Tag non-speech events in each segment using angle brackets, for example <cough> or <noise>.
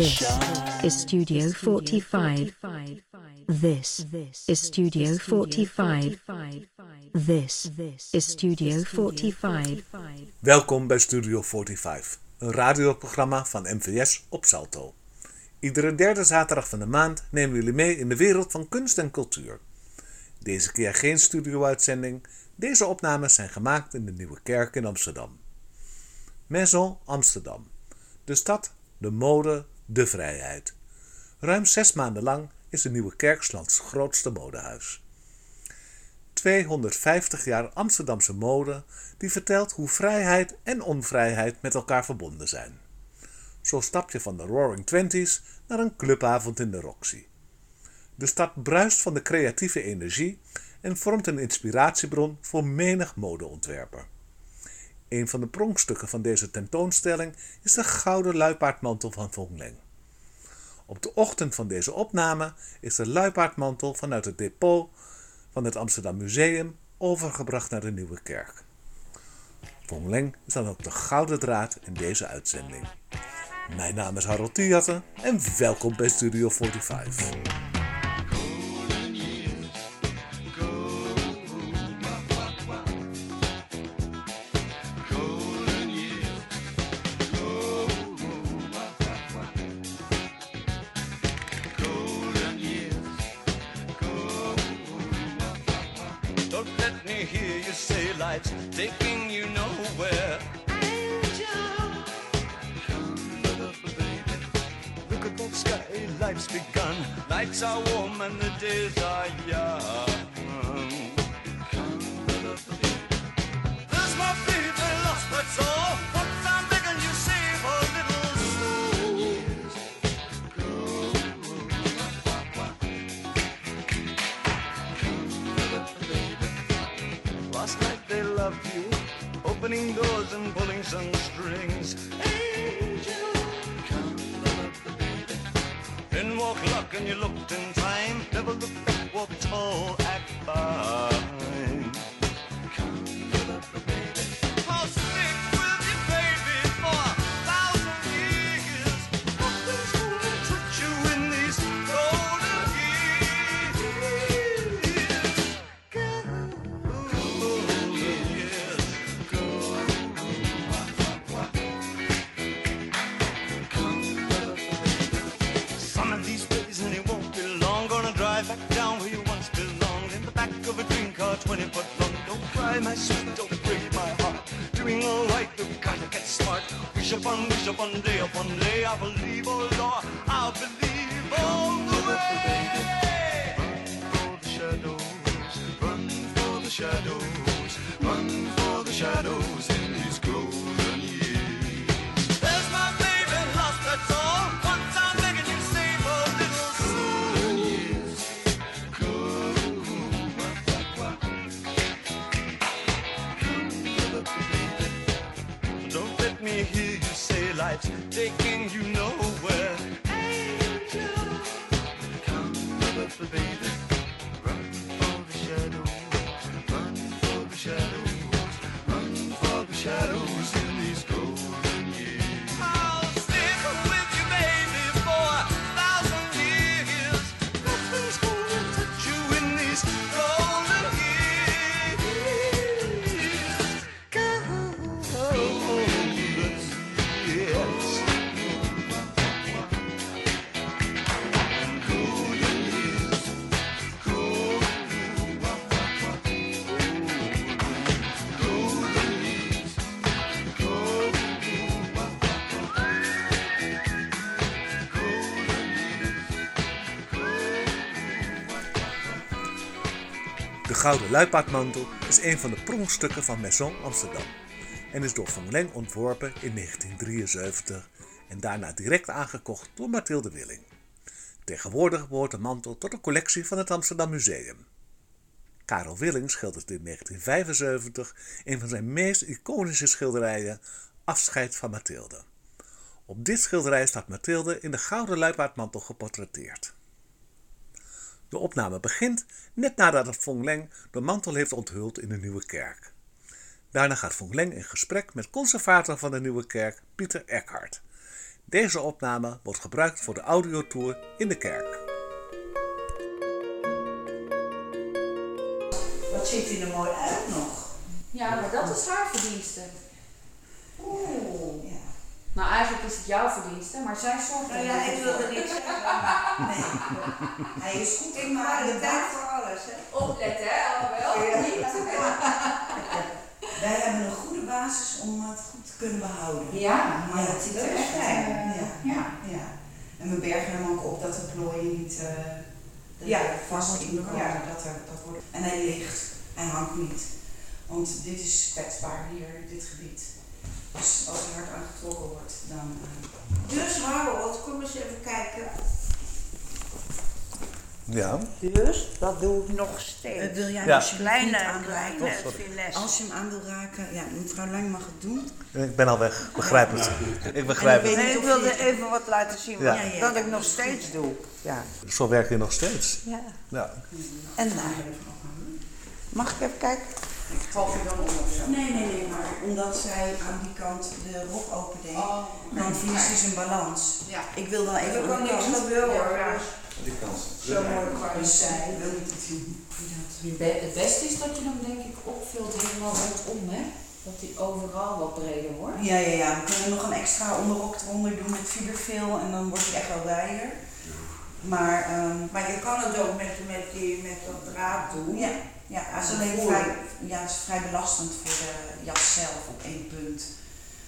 This is Studio 45. This is Studio 45. This is Studio 45. Welkom bij Studio 45, een radioprogramma van MVS op Salto. Iedere derde zaterdag van de maand nemen jullie mee in de wereld van kunst en cultuur. Deze keer geen studio-uitzending. Deze opnames zijn gemaakt in de Nieuwe Kerk in Amsterdam. Maison Amsterdam. De stad, de mode, de vrijheid. Ruim zes maanden lang is de Nieuwe Kerk 's lands grootste modehuis. 250 jaar Amsterdamse mode die vertelt hoe vrijheid en onvrijheid met elkaar verbonden zijn. Zo stap je van de Roaring Twenties naar een clubavond in de Roxy. De stad bruist van de creatieve energie en vormt een inspiratiebron voor menig modeontwerper. Een van de pronkstukken van deze tentoonstelling is de gouden luipaardmantel van Von Leng. Op de ochtend van deze opname is de luipaardmantel vanuit het depot van het Amsterdam Museum overgebracht naar de Nieuwe Kerk. Von Leng is dan ook de gouden draad in deze uitzending. Mijn naam is Harold Thiehatten en welkom bij Studio 45. Life's taking you nowhere. Look at that sky, life's begun. Nights are warm and the days are young. And you looked in forsaken gouden luipaardmantel is een van de pronkstukken van Maison Amsterdam en is door Van Leng ontworpen in 1973 en daarna direct aangekocht door Mathilde Willing. Tegenwoordig behoort de mantel tot de collectie van het Amsterdam Museum. Karel Willing schilderde in 1975 een van zijn meest iconische schilderijen, Afscheid van Mathilde. Op dit schilderij staat Mathilde in de gouden luipaardmantel geportretteerd. De opname begint net nadat Von Leng de mantel heeft onthuld in de Nieuwe Kerk. Daarna gaat Von Leng in gesprek met conservator van de Nieuwe Kerk, Pieter Eckhart. Deze opname wordt gebruikt voor de audiotour in de kerk. Wat ziet hij er mooi uit nog. Ja, maar dat is haar verdienste. Ja. Nou, eigenlijk is het jouw verdienste, maar zij zorgt Nou er ja, heel ik wilde voor. niks zeggen. Nee. Hij is goed in maar de tijd voor alles. Hè. Opletten, hè, allemaal. Wij hebben een goede basis om het goed te kunnen behouden. Ja, maar dat ziet er echt fijn. uit. Ja. Ja. ja. En we bergen hem ook op dat de plooien niet eh, Ja, er vast in komen. ja. Dat er, dat wordt, en hij ligt, hij hangt niet. Want dit is kwetsbaar hier, dit gebied. Dus als er hard aangetrokken wordt, dan... eh, Dus Harold, kom eens even kijken. Ja. Dus, dat doe ik nog Eh, steeds. wil jij Ja. alsjeblieft niet Kleine, aanraken? kleine Oh, finesse. Als je hem aan wil raken, ja, mevrouw Lang mag het doen. Ik ben al weg. Begrijp het. Ik begrijp het. Nee, ik wilde even wat laten zien Ja. wat, Ja, ja. dat ik nog steeds doe. Ja. Zo werk je nog steeds. ja. Ja. En daar. Mag ik even kijken? Valt je dan om of zo? Nee, nee, nee, maar omdat zij aan die kant de rok opendeed, Oh, dan verliest hij zijn balans. Ja. Ik wil dan even Er kan niks kant. gebeuren hoor. Ja. Dus zo mooi je Dus zijn. zij wil niet het zien. Het beste is dat je hem denk ik opvult helemaal rondom, hè? Dat hij overal wat breder wordt. Ja, ja, ja. We kunnen nog een extra onderrok eronder doen met fiberfill en dan wordt hij echt wel wijder. Maar, ehm, Maar je kan het ook met, met, die, met dat draad doen. ja, ja, het is alleen vrij, ja, het is vrij belastend voor de jas zelf op één punt.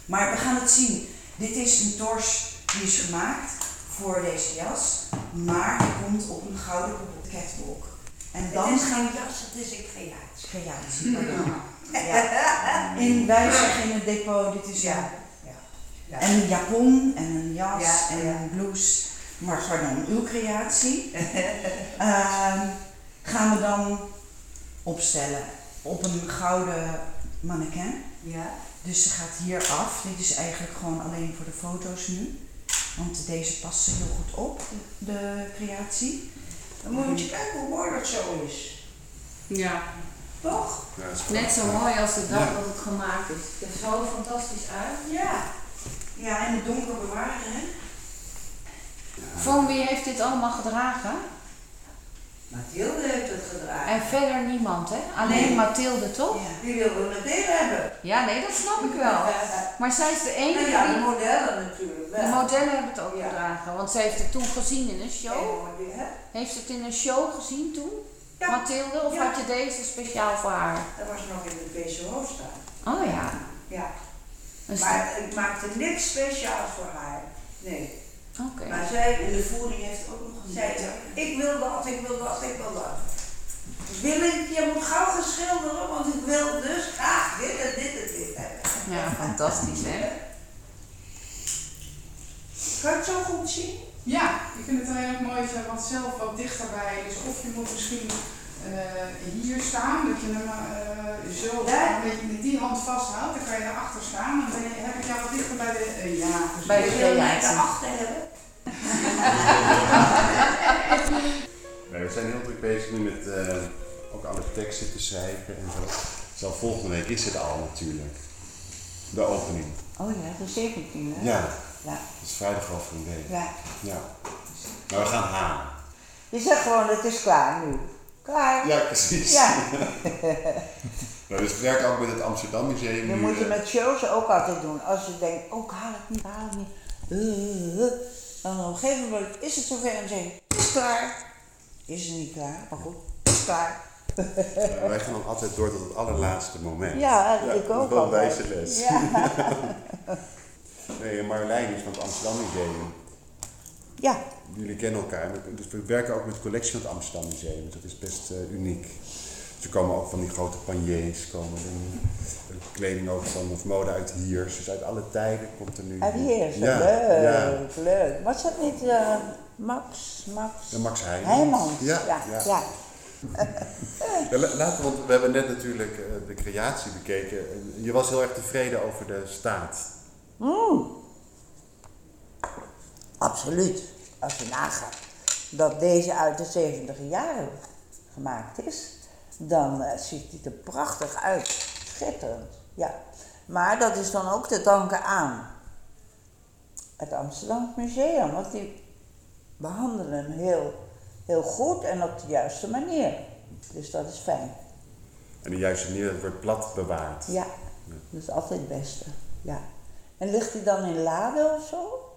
Maar we gaan het zien. Dit is een tors die is gemaakt voor deze jas, maar hij komt op een gouden catwalk. En dan Dan gaan gaan jas, het is een creatie. creatie. pardon. <laughs> Ja. In, wij zeggen in het depot, dit is Ja. ja. En een japon en een jas Ja, en een blouse. Maar pardon, uw creatie. <laughs> Ehm, gaan we dan opstellen op een gouden mannequin. Ja. Dus ze gaat hier af. Dit is eigenlijk gewoon alleen voor de foto's nu. Want deze past heel goed op, de creatie. Dan moet je kijken hoe mooi dat zo is. Ja. Toch? Net zo mooi als de dag dat het gemaakt is. Het ziet er zo fantastisch uit. Ja. Ja, en het donker bewaren, hè? Van wie heeft dit allemaal gedragen? Mathilde heeft het gedragen. En verder niemand, hè? Alleen Nee. Mathilde, toch? Ja. Die wilde deel hebben. Ja, nee, dat snap ik wel. <laughs> Maar zij is de Nou enige ja, de die... modellen natuurlijk wel. De modellen hebben het ook Ja. gedragen, want ze heeft het toen gezien in een show. Die? Heeft ze het in een show gezien toen? Ja. Mathilde? Of had je deze speciaal voor haar? Dat was nog in de PCO staan. Oh ja. Ja. Dus- Maar ik maakte niks speciaals voor haar. Nee. Oké. Maar zij, En de voering heeft ook nog een zei, ik wil dat, ik wil dat, ik wil dat. Wil ik, je moet gauw gaan schilderen, want ik wil dus graag dit en dit en dit hebben. Ja, fantastisch hè? Kan je het zo goed zien? Ja, ik vind het heel erg mooi je wat zelf wat dichterbij. Dus of je moet misschien hier staan, dat je hem eh, zo Ja. een beetje met die hand vasthoudt. Dan kan je daarachter staan. Dan ben je, heb ik jou wat dichter bij de. eh, ja, dus Bij de Ik wil mij creatie. daarachter hebben. <laughs> Nee, we zijn heel druk bezig nu met eh, ook alle teksten te schrijven en zo. Zelf volgende week is het al natuurlijk. De opening. Oh ja, de 17 hè? Ja, Ja. dat is vrijdag over een week. ja. Ja. Maar we gaan halen. Je zegt gewoon, het is klaar nu. Klaar. Ja, precies. Ja. <laughs> Nou, dus we werken ook met het Amsterdam Museum Dat moet je eh, met shows ook altijd doen. Als je denkt, oh ik haal het niet, haal het niet. Eh, eh. Dan op een gegeven moment is het zover en zeg je, het is klaar. Is het niet klaar, maar goed, het is klaar. ja, wij gaan dan altijd door tot het allerlaatste moment. Ja, ik ook wel wijze les. Ja. <laughs> Nee, Marjolein is van het Amsterdam Museum. ja, Jullie kennen elkaar. Dus we werken ook met de collectie van het Amsterdam Museum. Dus dat is best eh, uniek. Ze komen ook van die grote paniers, komen de kleding ook van, of mode uit hier. Dus uit alle tijden komt er nu. uit hier is ja, leuk, Ja, leuk. Was dat niet eh, Max, Max? en Max Heijmans. Heijmans? Ja, ja. ja. ja. <laughs> Ja, la- laten, we- want we hebben net natuurlijk eh, de creatie bekeken. En Je was heel erg tevreden over de staat. Mm. Absoluut. Als je nagaat dat deze uit de 70 jaren gemaakt is, dan eh, ziet het er prachtig uit. Schitterend. Ja. Maar dat is dan ook te danken aan het Amsterdam Museum, want die behandelen hem heel, heel goed en op de juiste manier. Dus dat is fijn. En de juiste manier, dat wordt plat bewaard. Ja, dat is altijd het beste. Ja. En ligt hij dan in Lade of zo?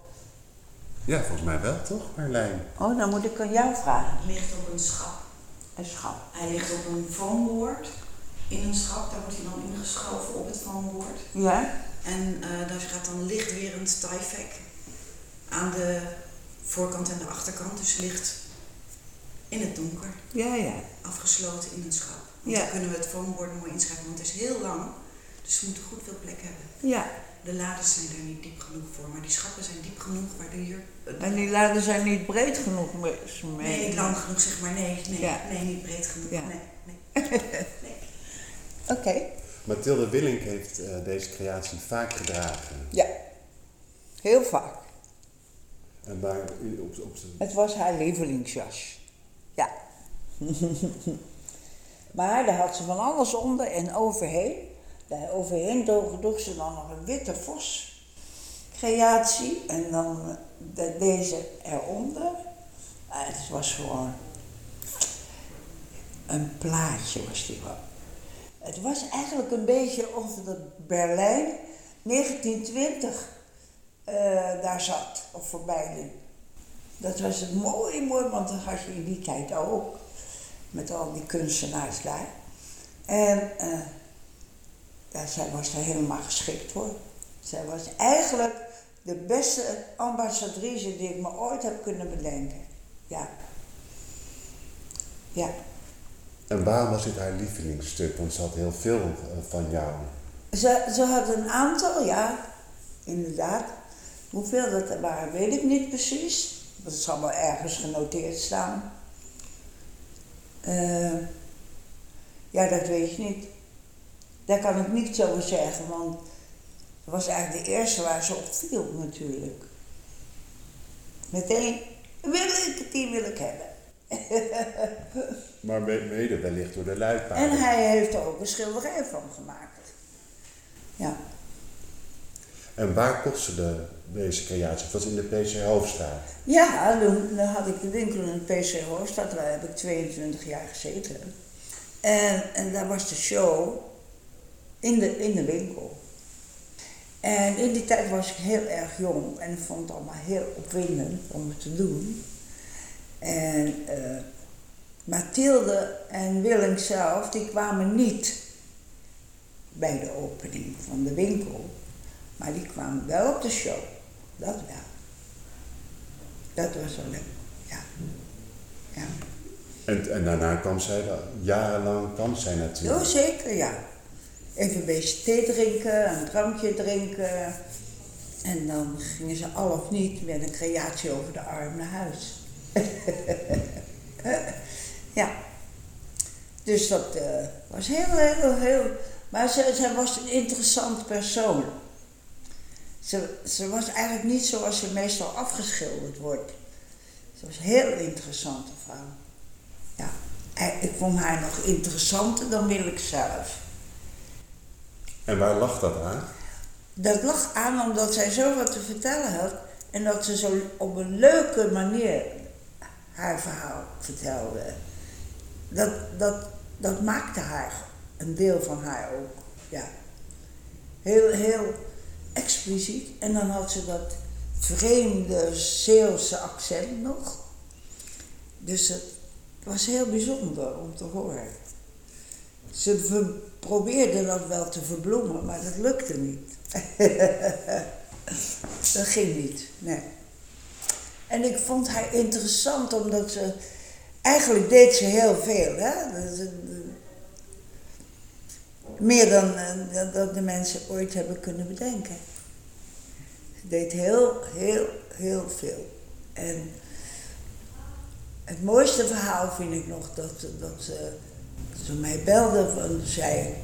Ja, volgens mij wel, toch, Marlijn? Oh, dan moet ik aan jou vragen. Het ligt op een schap. Een schap. Hij ligt op een foamboard. In een schap, daar wordt hij dan ingeschoven op het foamboard. Ja? En eh, daar gaat dan lichtwerend Tyvek aan de voorkant en de achterkant. Dus licht in het donker, Ja, ja. afgesloten in een schap. Want Ja. dan kunnen we het foamboard mooi inschrijven, want het is heel lang. Dus we moeten goed veel plek hebben. Ja. De lades zijn er niet diep genoeg voor, maar die schappen zijn diep genoeg waardoor hier... En die laden zijn niet breed genoeg. mee- Nee, niet lang genoeg zeg maar. Nee, nee, Ja. nee niet breed genoeg. Ja. Nee, nee. <laughs> nee. Oké. Mathilde Willink heeft eh, deze creatie vaak gedragen. Ja. Heel vaak. En waar u op, op de- Het was haar lievelingsjas. Ja. <laughs> maar daar had ze van alles onder en overheen. Daar overheen droeg, ze dan nog een witte vos creatie en dan eh, de- deze eronder. Ah, het was gewoon een plaatje was die wel. Het was eigenlijk een beetje of de Berlijn 1920 eh, daar zat of voorbij. Dat was het mooi, mooi, want dat had je in die tijd ook. Met al die kunstenaars daar. En eh, ja, zij was daar helemaal geschikt voor. Zij was eigenlijk de beste ambassadrice die ik me ooit heb kunnen bedenken. Ja. Ja. En waarom was dit haar lievelingsstuk? Want ze had heel veel eh, van jou. Ze, ze had een aantal, ja, inderdaad. Hoeveel dat er waren, weet ik niet precies. Dat zal wel ergens genoteerd staan. Eh, ja, dat weet je niet. Daar kan ik niet zo over zeggen, want het was eigenlijk de eerste waar ze op viel natuurlijk. Meteen, wil ik, die wil ik hebben. <laughs> Maar me- mede wellicht door de luipaarden. En hij heeft er ook een schilderij van gemaakt. Ja. En waar kostte deze creatie? Het was in de PC Hoofdstraat. Ja, toen, toen had ik de winkel in de PC Hoofdstad, daar heb ik 22 jaar gezeten. En, en daar was de show in de, in de winkel. En in die tijd was ik heel erg jong en vond het allemaal heel opwindend om het te doen. En eh, Mathilde en Willem zelf, die kwamen niet bij de opening van de winkel, maar die kwamen wel op de show. Dat wel. Dat was wel leuk, ja. ja. En, en daarna kwam zij, jarenlang kwam zij natuurlijk. zeker, ja. Even een beetje thee drinken, een drankje drinken. En dan gingen ze al of niet met een creatie over de arm naar huis. <laughs> ja. Dus dat eh, was heel, heel, heel... Maar ze, ze was een interessant persoon. Ze, ze was eigenlijk niet zoals ze meestal afgeschilderd wordt. Ze was heel interessante vrouw. Ja, en ik vond haar nog interessanter dan wil ik zelf. En waar lag dat aan? Dat lag aan omdat zij zoveel te vertellen had en dat ze zo op een leuke manier haar verhaal vertelde. Dat, dat, dat maakte haar, een deel van haar ook. Ja. Heel, heel expliciet. En dan had ze dat vreemde Zeelse accent nog. Dus het was heel bijzonder om te horen. Ze ver- probeerde dat wel te verbloemen, maar dat lukte niet. <laughs> dat ging niet, nee. En ik vond haar interessant omdat ze. Eigenlijk deed ze heel veel, hè? Dat Meer dan, eh, dan de mensen ooit hebben kunnen bedenken. Ze deed heel, heel, heel veel. En het mooiste verhaal vind ik nog dat, dat ze, ze mij belde van zei.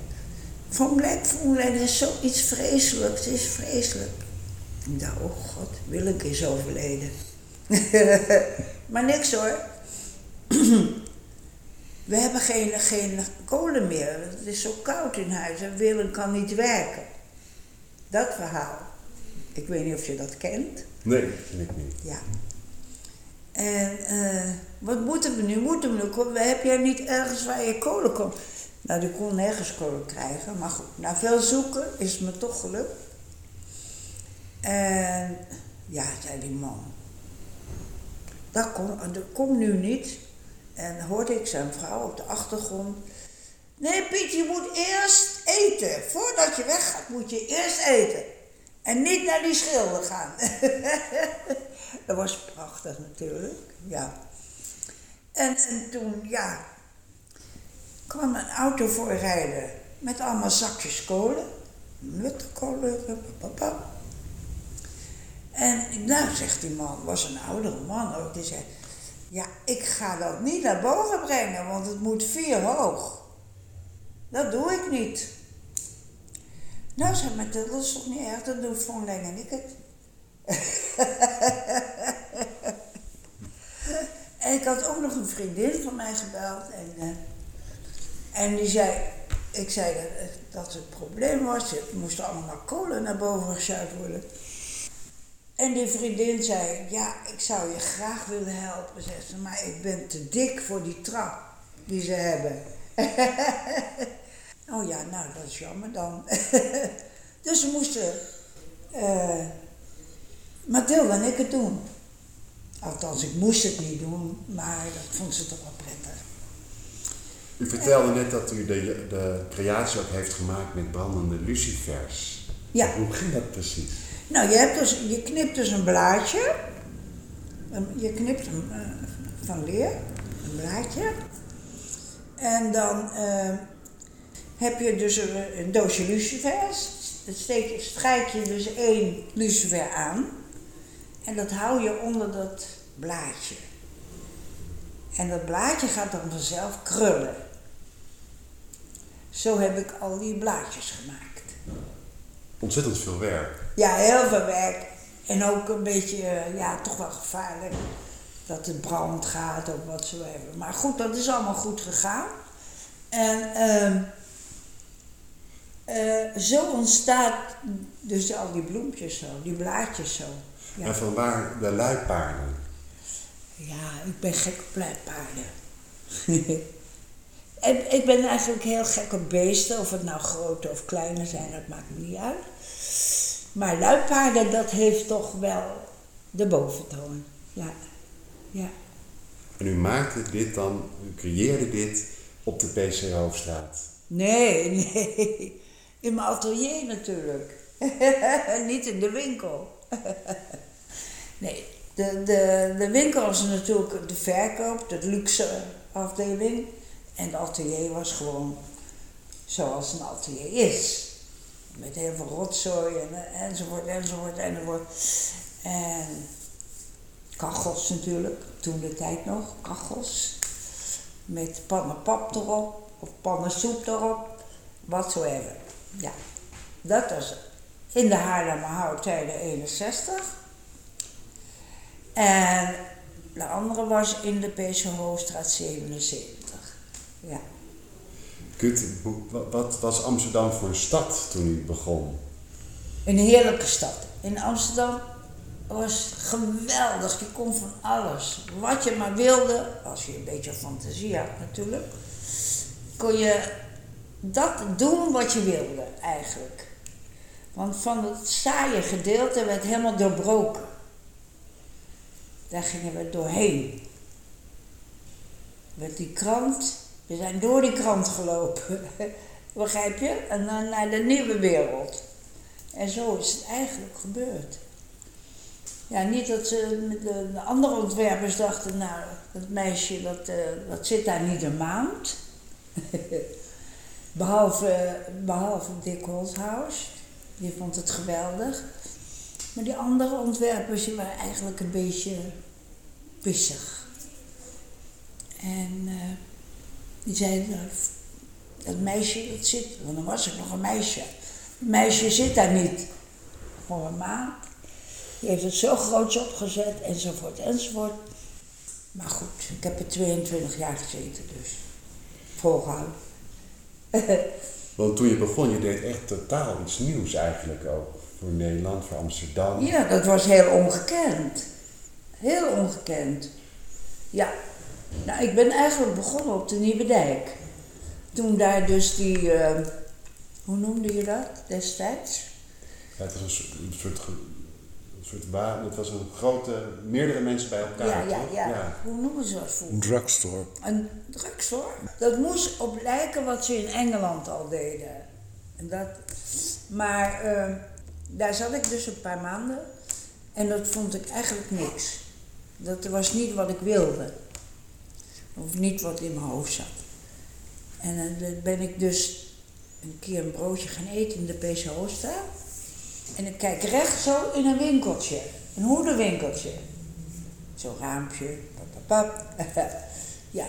Van Black Moonlight is zoiets vreselijks, het is vreselijk. Ik dacht, oh god, Willeke is overleden. <laughs> maar niks hoor. <clears throat> We hebben geen, geen kolen meer. Het is zo koud in huis en Willem kan niet werken. Dat verhaal. Ik weet niet of je dat kent. Nee, ik niet. Ja. En eh, wat moeten we nu? Moeten we nu? Kom- Heb jij niet ergens waar je kolen kon? Nou, die kon nergens kolen krijgen. Maar goed, na veel zoeken is het me toch gelukt. En ja, zei die man. Dat komt nu niet. En hoorde ik zijn vrouw op de achtergrond. Nee, Piet, je moet eerst eten. Voordat je weggaat, moet je eerst eten. En niet naar die schilder gaan. <laughs> dat was prachtig natuurlijk, ja. En, en toen, ja, kwam een auto voorrijden met allemaal zakjes kolen. Nuttenkolen, papa. En nou, zegt die man, was een oudere man ook, die zei... Ja, ik ga dat niet naar boven brengen, want het moet vier hoog. Dat doe ik niet. Nou, zei Mathilde, dat is toch niet erg, dan doe Van Leng en ik het. <laughs> en ik had ook nog een vriendin van mij gebeld en, eh, en die zei, ik zei dat, dat het probleem was, er moesten allemaal kolen naar boven geschuift worden. En die vriendin zei, ja, ik zou je graag willen helpen, zei ze, maar ik ben te dik voor die trap die ze hebben. <laughs> oh ja, nou, dat is jammer dan. <laughs> dus ze moesten Mathilde en ik het doen. Althans, ik moest het niet doen, maar dat vond ze toch wel prettig. U vertelde net dat u de, de creatie ook heeft gemaakt met brandende lucifers. Ja. Hoe ging dat precies? Nou, je, hebt dus, je knipt dus een blaadje. Een- Je knipt hem eh, van leer, een blaadje. En dan eh, heb je dus een, een doosje lucifers. Dan steek strijk je dus één lucifer aan. En dat hou je onder dat blaadje. En dat blaadje gaat dan vanzelf krullen. Zo heb ik al die blaadjes gemaakt. Ontzettend veel werk. Ja, heel veel werk. En ook een beetje, eh, ja, toch wel gevaarlijk. Dat het brand gaat of wat zo even. Maar goed, dat is allemaal goed gegaan. En ehm, eh, zo ontstaat dus al die bloempjes zo, die blaadjes zo. Ja. En vanwaar de luipaarden? Ja, ik ben gek op luipaarden. <laughs> en ik ben eigenlijk heel gek op beesten, of het nou grote of kleine zijn, dat maakt me niet uit. Maar luipaarden, dat heeft toch wel de boventoon. Ja, ja. En u maakte dit dan, u creëerde dit op de PC Hoofdstraat. Nee, <laughs> nee. In mijn atelier natuurlijk. <laughs> Niet in de winkel. nee, de, de, de winkel was natuurlijk de verkoop, de luxe afdeling. En het atelier was gewoon zoals een atelier is. Met heel veel rotzooi en, enzovoort, enzovoort, enzovoort. En kachels natuurlijk, toen de tijd nog, kachels. Met pannen pap erop, of pannen soep erop, whatsoever. Ja, dat was. In de Haarlemmerhout tijden 61. En de andere was in de PC Hoofdstraat 77. Ja. Wat was Amsterdam voor een stad toen u begon? Een heerlijke stad. In Amsterdam was geweldig. Je kon van alles. Wat je maar wilde, als je een beetje fantasie had natuurlijk, kon je dat doen wat je wilde eigenlijk. Want van het saaie gedeelte werd helemaal doorbroken. Daar gingen we doorheen. Met die krant, we zijn door die krant gelopen. <laughs> Begrijp je? En dan naar de nieuwe wereld. En zo is het eigenlijk gebeurd. Ja, niet dat ze de andere ontwerpers dachten, nou, dat meisje dat, eh, dat zit daar niet een maand. <laughs> behalve, behalve Dick Holthaus, die vond het geweldig. Maar die andere ontwerpers die waren eigenlijk een beetje pissig. En eh, die zeiden, nou, dat meisje dat zit, want dan was ik nog een meisje. Het meisje zit daar niet voor een maand. Die heeft het zo groots opgezet, enzovoort, enzovoort. Maar goed, ik heb er 22 jaar gezeten, dus volgehouden. <laughs> Want toen je begon, je deed echt totaal iets nieuws eigenlijk ook. voor Nederland, voor Amsterdam. Ja, dat was heel ongekend. Heel ongekend. Ja. Nou, ik ben eigenlijk begonnen op de Nieuwe Dijk. Toen daar dus die, eh, hoe noemde je dat destijds? Ja, het was een soort, een soort, ge- een soort wa- het was een grote, meerdere mensen bij elkaar. Ja, ja, ja, Hoe noemen ze dat Een vroeger? drugstore. Een drugstore. Dat moest op lijken wat ze in Engeland al deden. En dat, maar eh, daar zat ik dus een paar maanden. En dat vond ik eigenlijk niks. Dat was niet wat ik wilde. Of niet wat in mijn hoofd zat. En eh, dan ben ik dus een keer een broodje gaan eten in de PC Hosta. En ik kijk recht zo in een winkeltje. Een hoedenwinkeltje. Zo'n raampje. Pap, pap. <laughs> ja.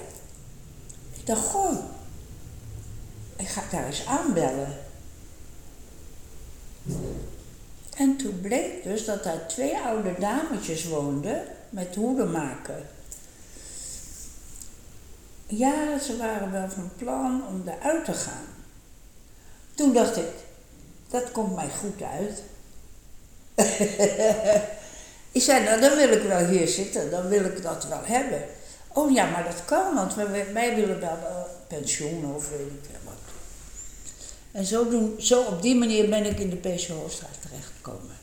Ik dacht, goh. Ik ga daar eens aanbellen. En toen bleek dus dat daar twee oude dametjes woonden met hoeden maken. Ja, ze waren wel van plan om eruit te gaan. Toen dacht ik, dat komt mij goed uit. <laughs> ik zei, nou dan wil ik wel hier zitten, dan wil ik dat wel hebben. Oh ja, maar dat kan, want wij, willen wel eh, pensioen of weet ik wat. En zo, doen, zo op die manier ben ik in de PC Hoofdstraat terechtgekomen.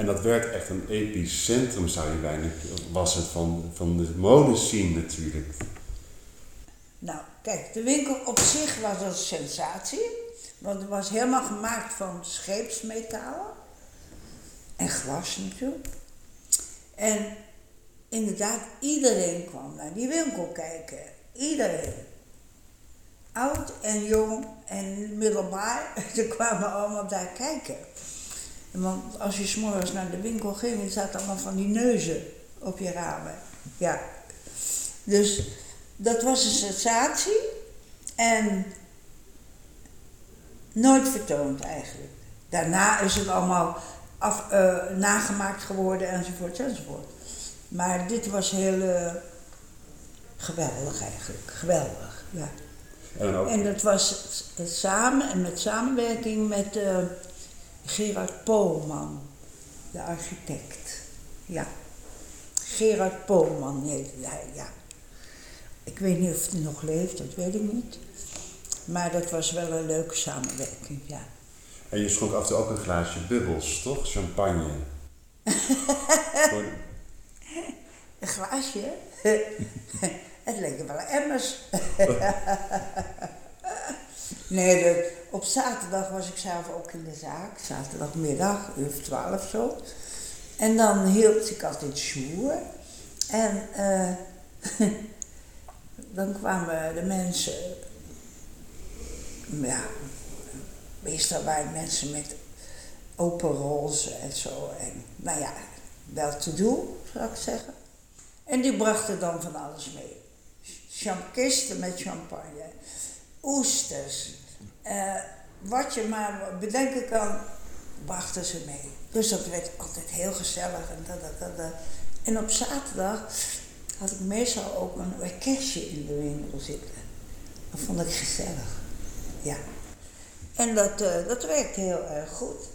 En dat werd echt een epicentrum, zou je bijna, was het, van, van de modescene natuurlijk. Nou, kijk, de winkel op zich was een sensatie. Want het was helemaal gemaakt van scheepsmetalen. En glas natuurlijk. En inderdaad, iedereen kwam naar die winkel kijken. Iedereen. Oud en jong en middelbaar, <laughs> ze kwamen allemaal daar kijken. Want als je s'morgens naar de winkel ging, zaten allemaal van die neuzen op je ramen. Ja. Dus dat was een sensatie en nooit vertoond eigenlijk. Daarna is het allemaal af, eh, nagemaakt geworden enzovoort enzovoort. Maar dit was heel eh, geweldig eigenlijk, geweldig, ja. En ook, En dat was samen en met samenwerking met eh, Gerard Poolman, de architect. Ja. Gerard Poolman heette hij, ja. Ik weet niet of hij nog leeft, dat weet ik niet. Maar dat was wel een leuke samenwerking, ja. en je schonk af en toe ook een glaasje bubbels, toch? Champagne. <laughs> Een glaasje? <laughs> Het leken wel emmers. <laughs> nee, de- op zaterdag was ik zelf ook in de zaak. Zaterdagmiddag, uur of twaalf zo. En dan hield ik altijd sjoer. En eh, <laughs> dan kwamen de mensen... Ja, meestal waren mensen met open roze en zo. En nou ja, wel te doen, zou ik zeggen. En die brachten dan van alles mee. Cham- Kisten met champagne, oesters, eh, wat je maar bedenken kan, brachten ze mee. Dus dat werd altijd heel gezellig. En, da, da, da, da. en op zaterdag had ik meestal ook een orkestje in de winkel zitten. Dat vond ik gezellig. Ja. En dat, eh, dat werkte heel erg goed.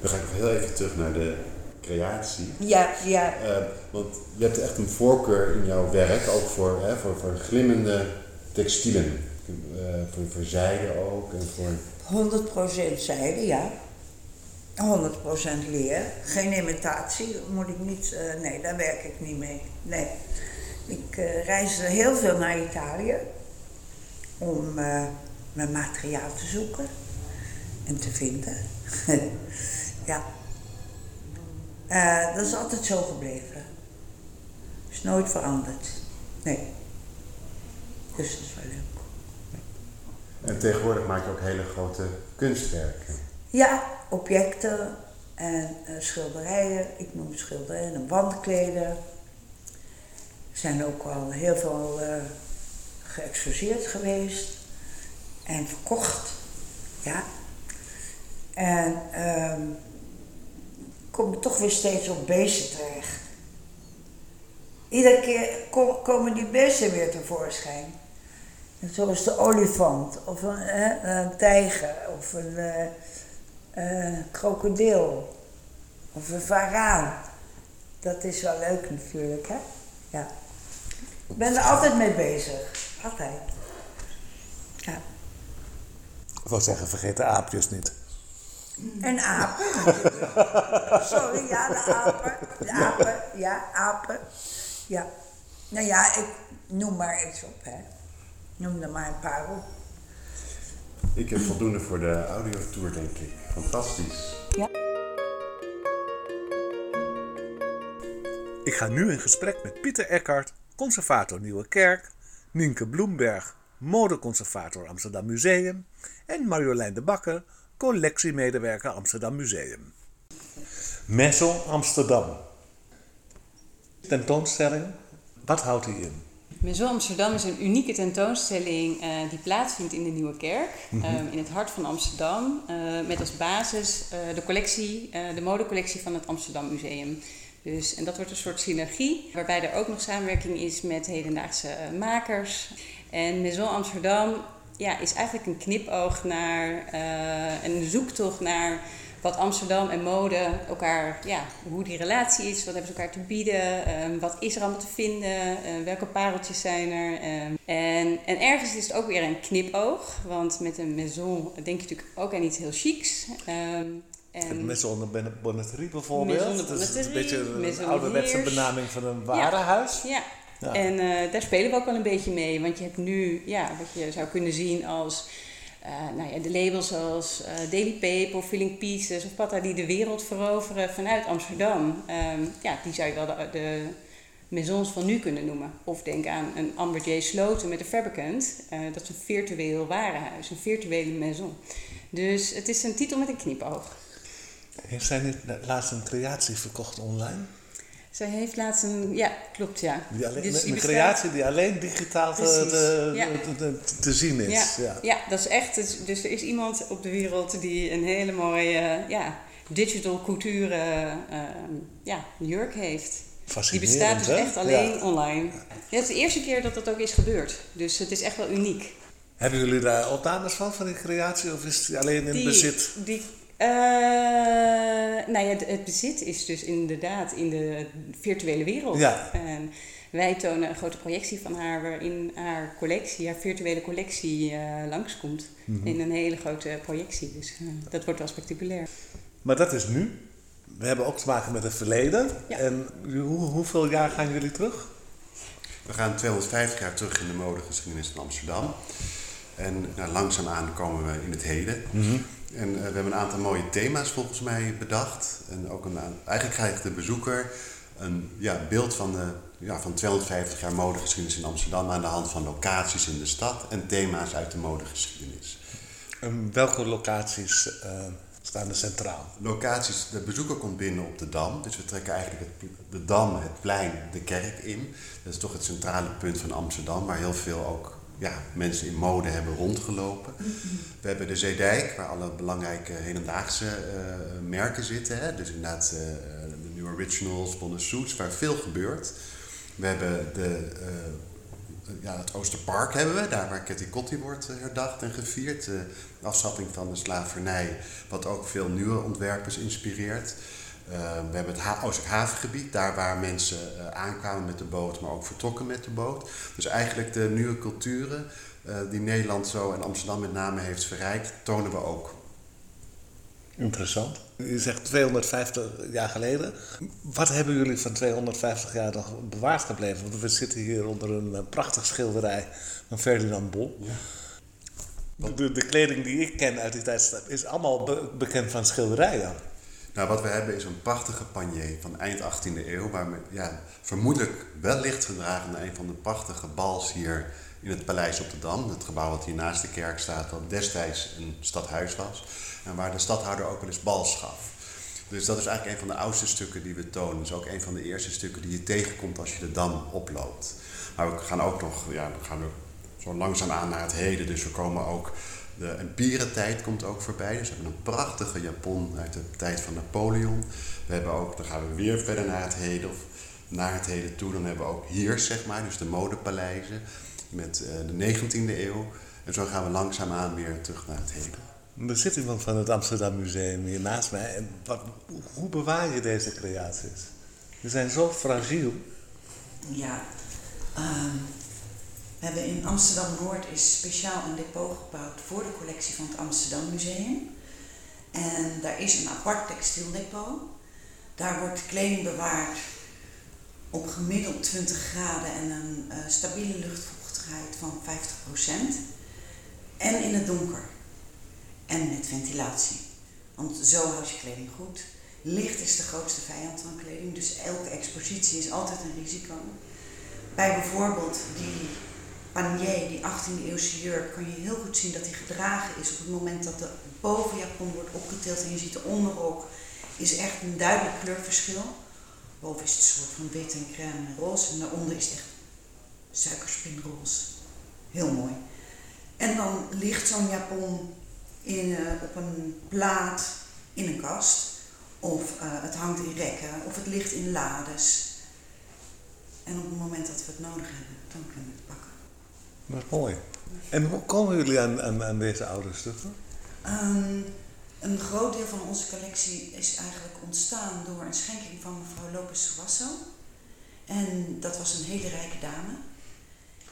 Dan ga ik nog heel even terug naar de creatie. Ja, ja. Eh, want je hebt echt een voorkeur in jouw werk, ook voor, hè, voor, voor glimmende textielen. Eh, voor, voor zijde ook en voor... 100% zijde, ja. 100% leer. Geen imitatie, moet ik niet. eh, nee, daar werk ik niet mee. Nee. Ik eh reisde heel veel naar Italië om mijn materiaal te zoeken en te vinden. <laughs> ja. Dat is altijd zo gebleven. Is nooit veranderd. Nee. Dus dat is wel leuk. En tegenwoordig maak je ook hele grote kunstwerken. Ja, objecten en eh, schilderijen. Ik noem schilderijen en wandkleden. Er zijn ook al heel veel geëxposeerd geweest en verkocht. Ja. En ehm kom ik toch weer steeds op beesten terecht. Iedere keer ko- komen die beesten weer tevoorschijn. Zoals de olifant, of een, hè, een tijger, of een eh, eh, krokodil, of een varaan. Dat is wel leuk natuurlijk, hè? Ja. Ik ben er altijd mee bezig. Altijd. Ja. Ik wou zeggen, vergeet de aapjes niet. En apen. <laughs> Sorry, ja, de apen. De apen, ja, apen. Ja. Nou ja, ik noem maar iets op, hè. Noem er maar een paar op. Ik heb voldoende voor de audiotour, denk ik. Fantastisch. Ik ga nu in gesprek met Pieter Eckhart, conservator Nieuwe Kerk, Nienke Bloemberg, modeconservator Amsterdam Museum en Marjolein de Bakker, collectiemedewerker Amsterdam Museum. Maison Amsterdam. Tentoonstelling, wat houdt die in? Maison Amsterdam is een unieke tentoonstelling eh, die plaatsvindt in de Nieuwe Kerk, eh, in het hart van Amsterdam, eh, met als basis eh, de collectie, de modecollectie van het Amsterdam Museum. Dus, en dat wordt een soort synergie, waarbij er ook nog samenwerking is met hedendaagse makers. En Maison Amsterdam ja, is eigenlijk een knipoog naar een zoektocht naar wat Amsterdam en mode elkaar, ja, hoe die relatie is, wat hebben ze elkaar te bieden, ehm, wat is er allemaal te vinden, eh, welke pareltjes zijn er. ehm. en, en ergens is het ook weer een knipoog, want met een maison denk je natuurlijk ook aan iets heel chics. ehm, Het en Maison de Bonneterie bijvoorbeeld. De Dat is een beetje een ouderwetse benaming van een warenhuis. Ja. Ja. En eh, daar spelen we ook wel een beetje mee. Want je hebt nu ja, wat je zou kunnen zien als eh, nou ja, de labels zoals eh, Daily Paper, Filling Pieces of Pata die de wereld veroveren vanuit Amsterdam. Ehm, ja, die zou je wel de, maisons van nu kunnen noemen. Of denk aan een Amber J. Sloten met de Fabricant. Eh, dat is een virtueel warenhuis, een virtuele maison. Dus het is een titel met een knipoog. Heeft zij niet laatst een creatie verkocht online? Zij heeft laatst een... Ja, klopt ja. Die alleen, Dus die een creatie die alleen digitaal te, te, ja. te- te- te zien is. Ja, Ja. ja. dat is echt. Dus, er is iemand op de wereld die een hele mooie ja, digital couture eh, ja, jurk heeft. Die bestaat dus hè? echt alleen Ja. online. Ja, het is de eerste keer dat dat ook is gebeurd. Dus het is echt wel uniek. Hebben jullie daar opnames van, van die creatie? Of is die alleen in Die, bezit? Die, eh, nou ja, het bezit is dus inderdaad in de virtuele wereld. Ja. En wij tonen een grote projectie van haar waarin haar collectie, haar virtuele collectie eh, langskomt. Mhm. In een hele grote projectie. Dus eh, dat wordt wel spectaculair. Maar dat is nu. We hebben ook te maken met het verleden. Ja. En hoe, hoeveel jaar gaan jullie terug? We gaan 250 jaar terug in de modegeschiedenis van Amsterdam. En nou, langzaamaan komen we in het heden. En eh, we hebben een aantal mooie thema's volgens mij bedacht. En ook een, aan- eigenlijk krijgt de bezoeker een ja, beeld van, de, ja, van 250 jaar modegeschiedenis in Amsterdam aan de hand van locaties in de stad en thema's uit de modegeschiedenis. En welke locaties eh, staan er centraal? Locaties, de bezoeker komt binnen op de Dam. Dus we trekken eigenlijk het, de Dam, het plein, de kerk in. Dat is toch het centrale punt van Amsterdam, waar heel veel ook ja, mensen in mode hebben rondgelopen. We hebben de Zeedijk, waar alle belangrijke hedendaagse eh, merken zitten. Hè? Dus inderdaad eh, de New Originals, Bonne Suits, waar veel gebeurt. We hebben de, eh, ja, het Oosterpark hebben we, daar waar Ketty Kotti wordt herdacht en gevierd. De afschaffing van de slavernij, wat ook veel nieuwe ontwerpers inspireert. Eh, we hebben het ha Oosterhavengebied, daar waar mensen eh, aankwamen met de boot, maar ook vertrokken met de boot. Dus eigenlijk de nieuwe culturen eh, die Nederland zo en Amsterdam met name heeft verrijkt, tonen we ook. Interessant. Je zegt 250 jaar geleden. Wat hebben jullie van 250 jaar nog bewaard gebleven? Want we zitten hier onder een eh, prachtig schilderij van Ferdinand Bol. De, de kleding die ik ken uit die tijd is allemaal be- bekend van schilderijen. Nou, wat we hebben is een prachtige panier van eind 18e eeuw, waar men, ja, vermoedelijk wellicht gedragen naar een van de prachtige bals hier in het Paleis op de Dam. Het gebouw wat hier naast de kerk staat, wat destijds een stadhuis was. En waar de stadhouder ook wel eens bals gaf. Dus dat is eigenlijk een van de oudste stukken die we tonen. Dus ook een van de eerste stukken die je tegenkomt als je de Dam oploopt. Maar we gaan ook nog, ja, we gaan zo langzaam aan naar het heden. Dus we komen ook, de empirentijd komt ook voorbij. Dus we hebben een prachtige Japon uit de tijd van Napoleon. We hebben ook, dan gaan we weer verder naar het heden of naar het heden toe. Dan hebben we ook hier, zeg maar, dus de modepaleizen. met eh, de 19e eeuw. En zo gaan we langzaamaan weer terug naar het heden. Er zit iemand van het Amsterdam Museum hier naast mij. En wat, hoe bewaar je deze creaties? Ze zijn zo fragiel. Ja, ehm, we hebben in Amsterdam-Noord is speciaal een depot gebouwd voor de collectie van het Amsterdam Museum. En daar is een apart textieldepot. Daar wordt kleding bewaard op gemiddeld 20 graden en een eh, stabiele luchtvochtigheid van 50%. En in het donker. En met ventilatie. Want zo houd je kleding goed. Licht is de grootste vijand van kleding, dus elke expositie is altijd een risico. Bij bijvoorbeeld die panier, die 18e eeuwse jurk, kan je heel goed zien dat die gedragen is op het moment dat de bovenjapon wordt opgetild en je ziet de onderrok, is echt een duidelijk kleurverschil. Boven is het soort van wit en crème en roze en daaronder is het echt suikerspinroze. Heel mooi. En dan ligt zo'n japon in, eh, op een plaat in een kast. Of eh, het hangt in rekken, of het ligt in lades. En op het moment dat we het nodig hebben, dan kunnen we het pakken. Dat is mooi. En hoe komen jullie aan, aan, aan deze oude stukken? Ehm, een groot deel van onze collectie is eigenlijk ontstaan door een schenking van mevrouw Lopez Suasso. En dat was een hele rijke dame.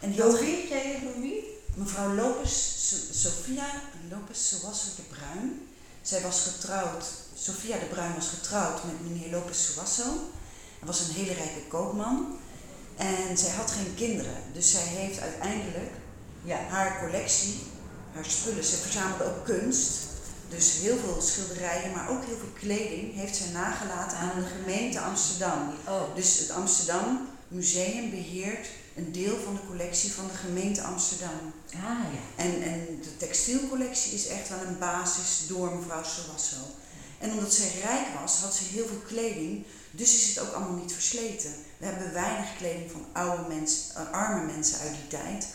En die had? Jij wie? Mevrouw Lopez, So- Sophia Lopez Suasso de Bruin. Zij was getrouwd, Sophia de Bruin was getrouwd met meneer Lopez Suasso. Hij was een hele rijke koopman. En zij had geen kinderen. Dus zij heeft uiteindelijk ja, haar collectie, haar spullen, ze verzamelde ook kunst. Dus heel veel schilderijen, maar ook heel veel kleding heeft zij nagelaten aan de gemeente Amsterdam. Oh. Dus het Amsterdam Museum beheert een deel van de collectie van de gemeente Amsterdam. Ah ja. En, en de textielcollectie is echt wel een basis door mevrouw Sowasso. En omdat zij rijk was, had ze heel veel kleding, dus is het ook allemaal niet versleten. We hebben weinig kleding van oude mensen, eh, arme mensen uit die tijd,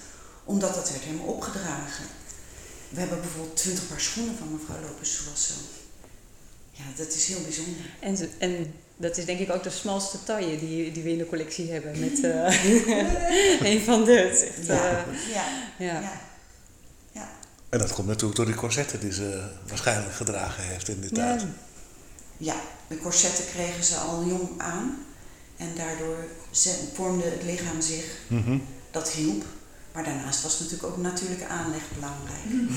omdat dat werd helemaal opgedragen. We hebben bijvoorbeeld 20 paar schoenen van mevrouw Lopez Sowasso. Ja, dat is heel bijzonder. En, ze- en dat is denk ik ook de smalste taille die, die we in de collectie hebben. Met eh, <laughs> <laughs> een van de. echt, Ja, eh, ja, ja. ja. En dat komt natuurlijk door die corsetten die ze waarschijnlijk gedragen heeft in die Ja. tijd. Ja, de corsetten kregen ze al jong aan. En daardoor vormde het lichaam zich. Mhm. Dat hielp. Maar daarnaast was natuurlijk ook natuurlijke aanleg belangrijk. <laughs>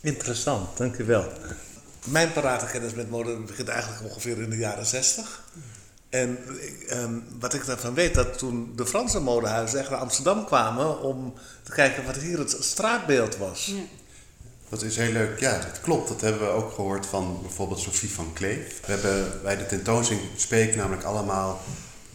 Interessant, dankjewel. Mijn parate kennis met mode begint eigenlijk ongeveer in de jaren zestig. En ehm, wat ik daarvan weet, dat toen de Franse modehuizen echt naar Amsterdam kwamen om te kijken wat hier het straatbeeld was. Ja. Dat is heel leuk. Ja, dat klopt. Dat hebben we ook gehoord van bijvoorbeeld Sophie van Kleef. We hebben bij de tentoonstelling spreken namelijk allemaal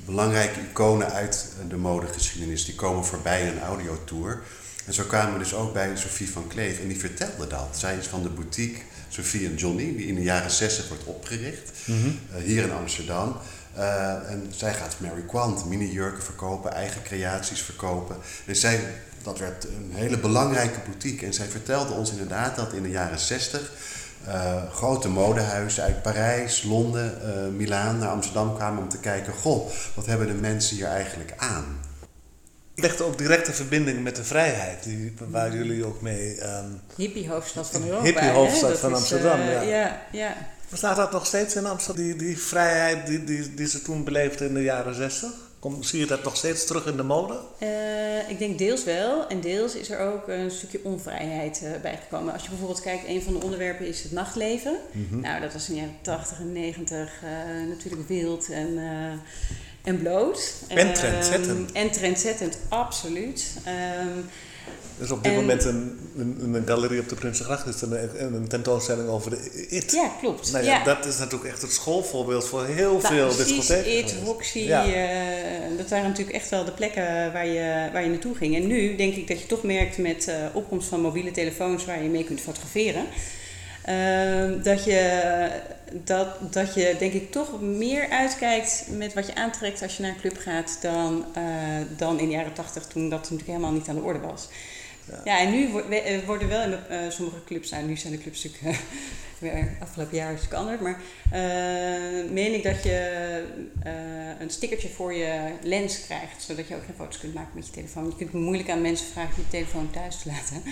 belangrijke iconen uit de modegeschiedenis. Die komen voorbij in een audiotour. En zo kwamen we dus ook bij Sophie van Kleef en die vertelde dat. Zij is van de boutique Sophie en Johnny, die in de jaren 60 wordt opgericht, eh, hier in Amsterdam. Eh, en zij gaat Mary Quant, mini-jurken verkopen, eigen creaties verkopen. En zij, dat werd een hele belangrijke boutique. En zij vertelde ons inderdaad dat in de jaren 60 eh, grote modehuizen uit Parijs, Londen, eh Milaan naar Amsterdam kwamen om te kijken: goh, wat hebben de mensen hier eigenlijk aan? Ik legde ook directe verbinding met de vrijheid, die, waar jullie ook mee. ehm Hippie-hoofdstad van Europa. Hippie-hoofdstad hè? Dat van is, Amsterdam, ja. ja, ja. Bestaat dat nog steeds in Amsterdam, die, die vrijheid die, die, die ze toen beleefden in de jaren zestig? Kom, zie je dat nog steeds terug in de mode? Eh, ik denk deels wel. En deels is er ook een stukje onvrijheid eh, bijgekomen. Als je bijvoorbeeld kijkt, een van de onderwerpen is het nachtleven. Nou, dat was in de jaren 80 en 90 eh, natuurlijk wild en, eh, en bloot. En Ehm, trendzettend. en trendzettend, absoluut. Ehm, Er is op dit En- moment een, een, een galerie op de Prinsengracht, is een, een tentoonstelling over de IT. ja, klopt. Nou ja, ja. dat is natuurlijk echt het schoolvoorbeeld voor heel Nou, veel precies, discotheken. It, Ja. eh, dat waren natuurlijk echt wel de plekken waar je, waar je naartoe ging. En nu denk ik dat je toch merkt met eh opkomst van mobiele telefoons waar je mee kunt fotograferen. ehm, dat, je, dat, dat je denk ik toch meer uitkijkt met wat je aantrekt als je naar een club gaat dan, eh, dan in de jaren tachtig toen dat natuurlijk helemaal niet aan de orde was. Ja, en nu eh, worden wel in eh, sommige clubs, nou nu zijn de clubs natuurlijk eh, <laughs> weer afgelopen jaar is veranderd. Maar eh, meen ik dat je een stickertje voor je lens krijgt, zodat je ook geen foto's kunt maken met je telefoon. Je kunt moeilijk aan mensen vragen je telefoon thuis te laten.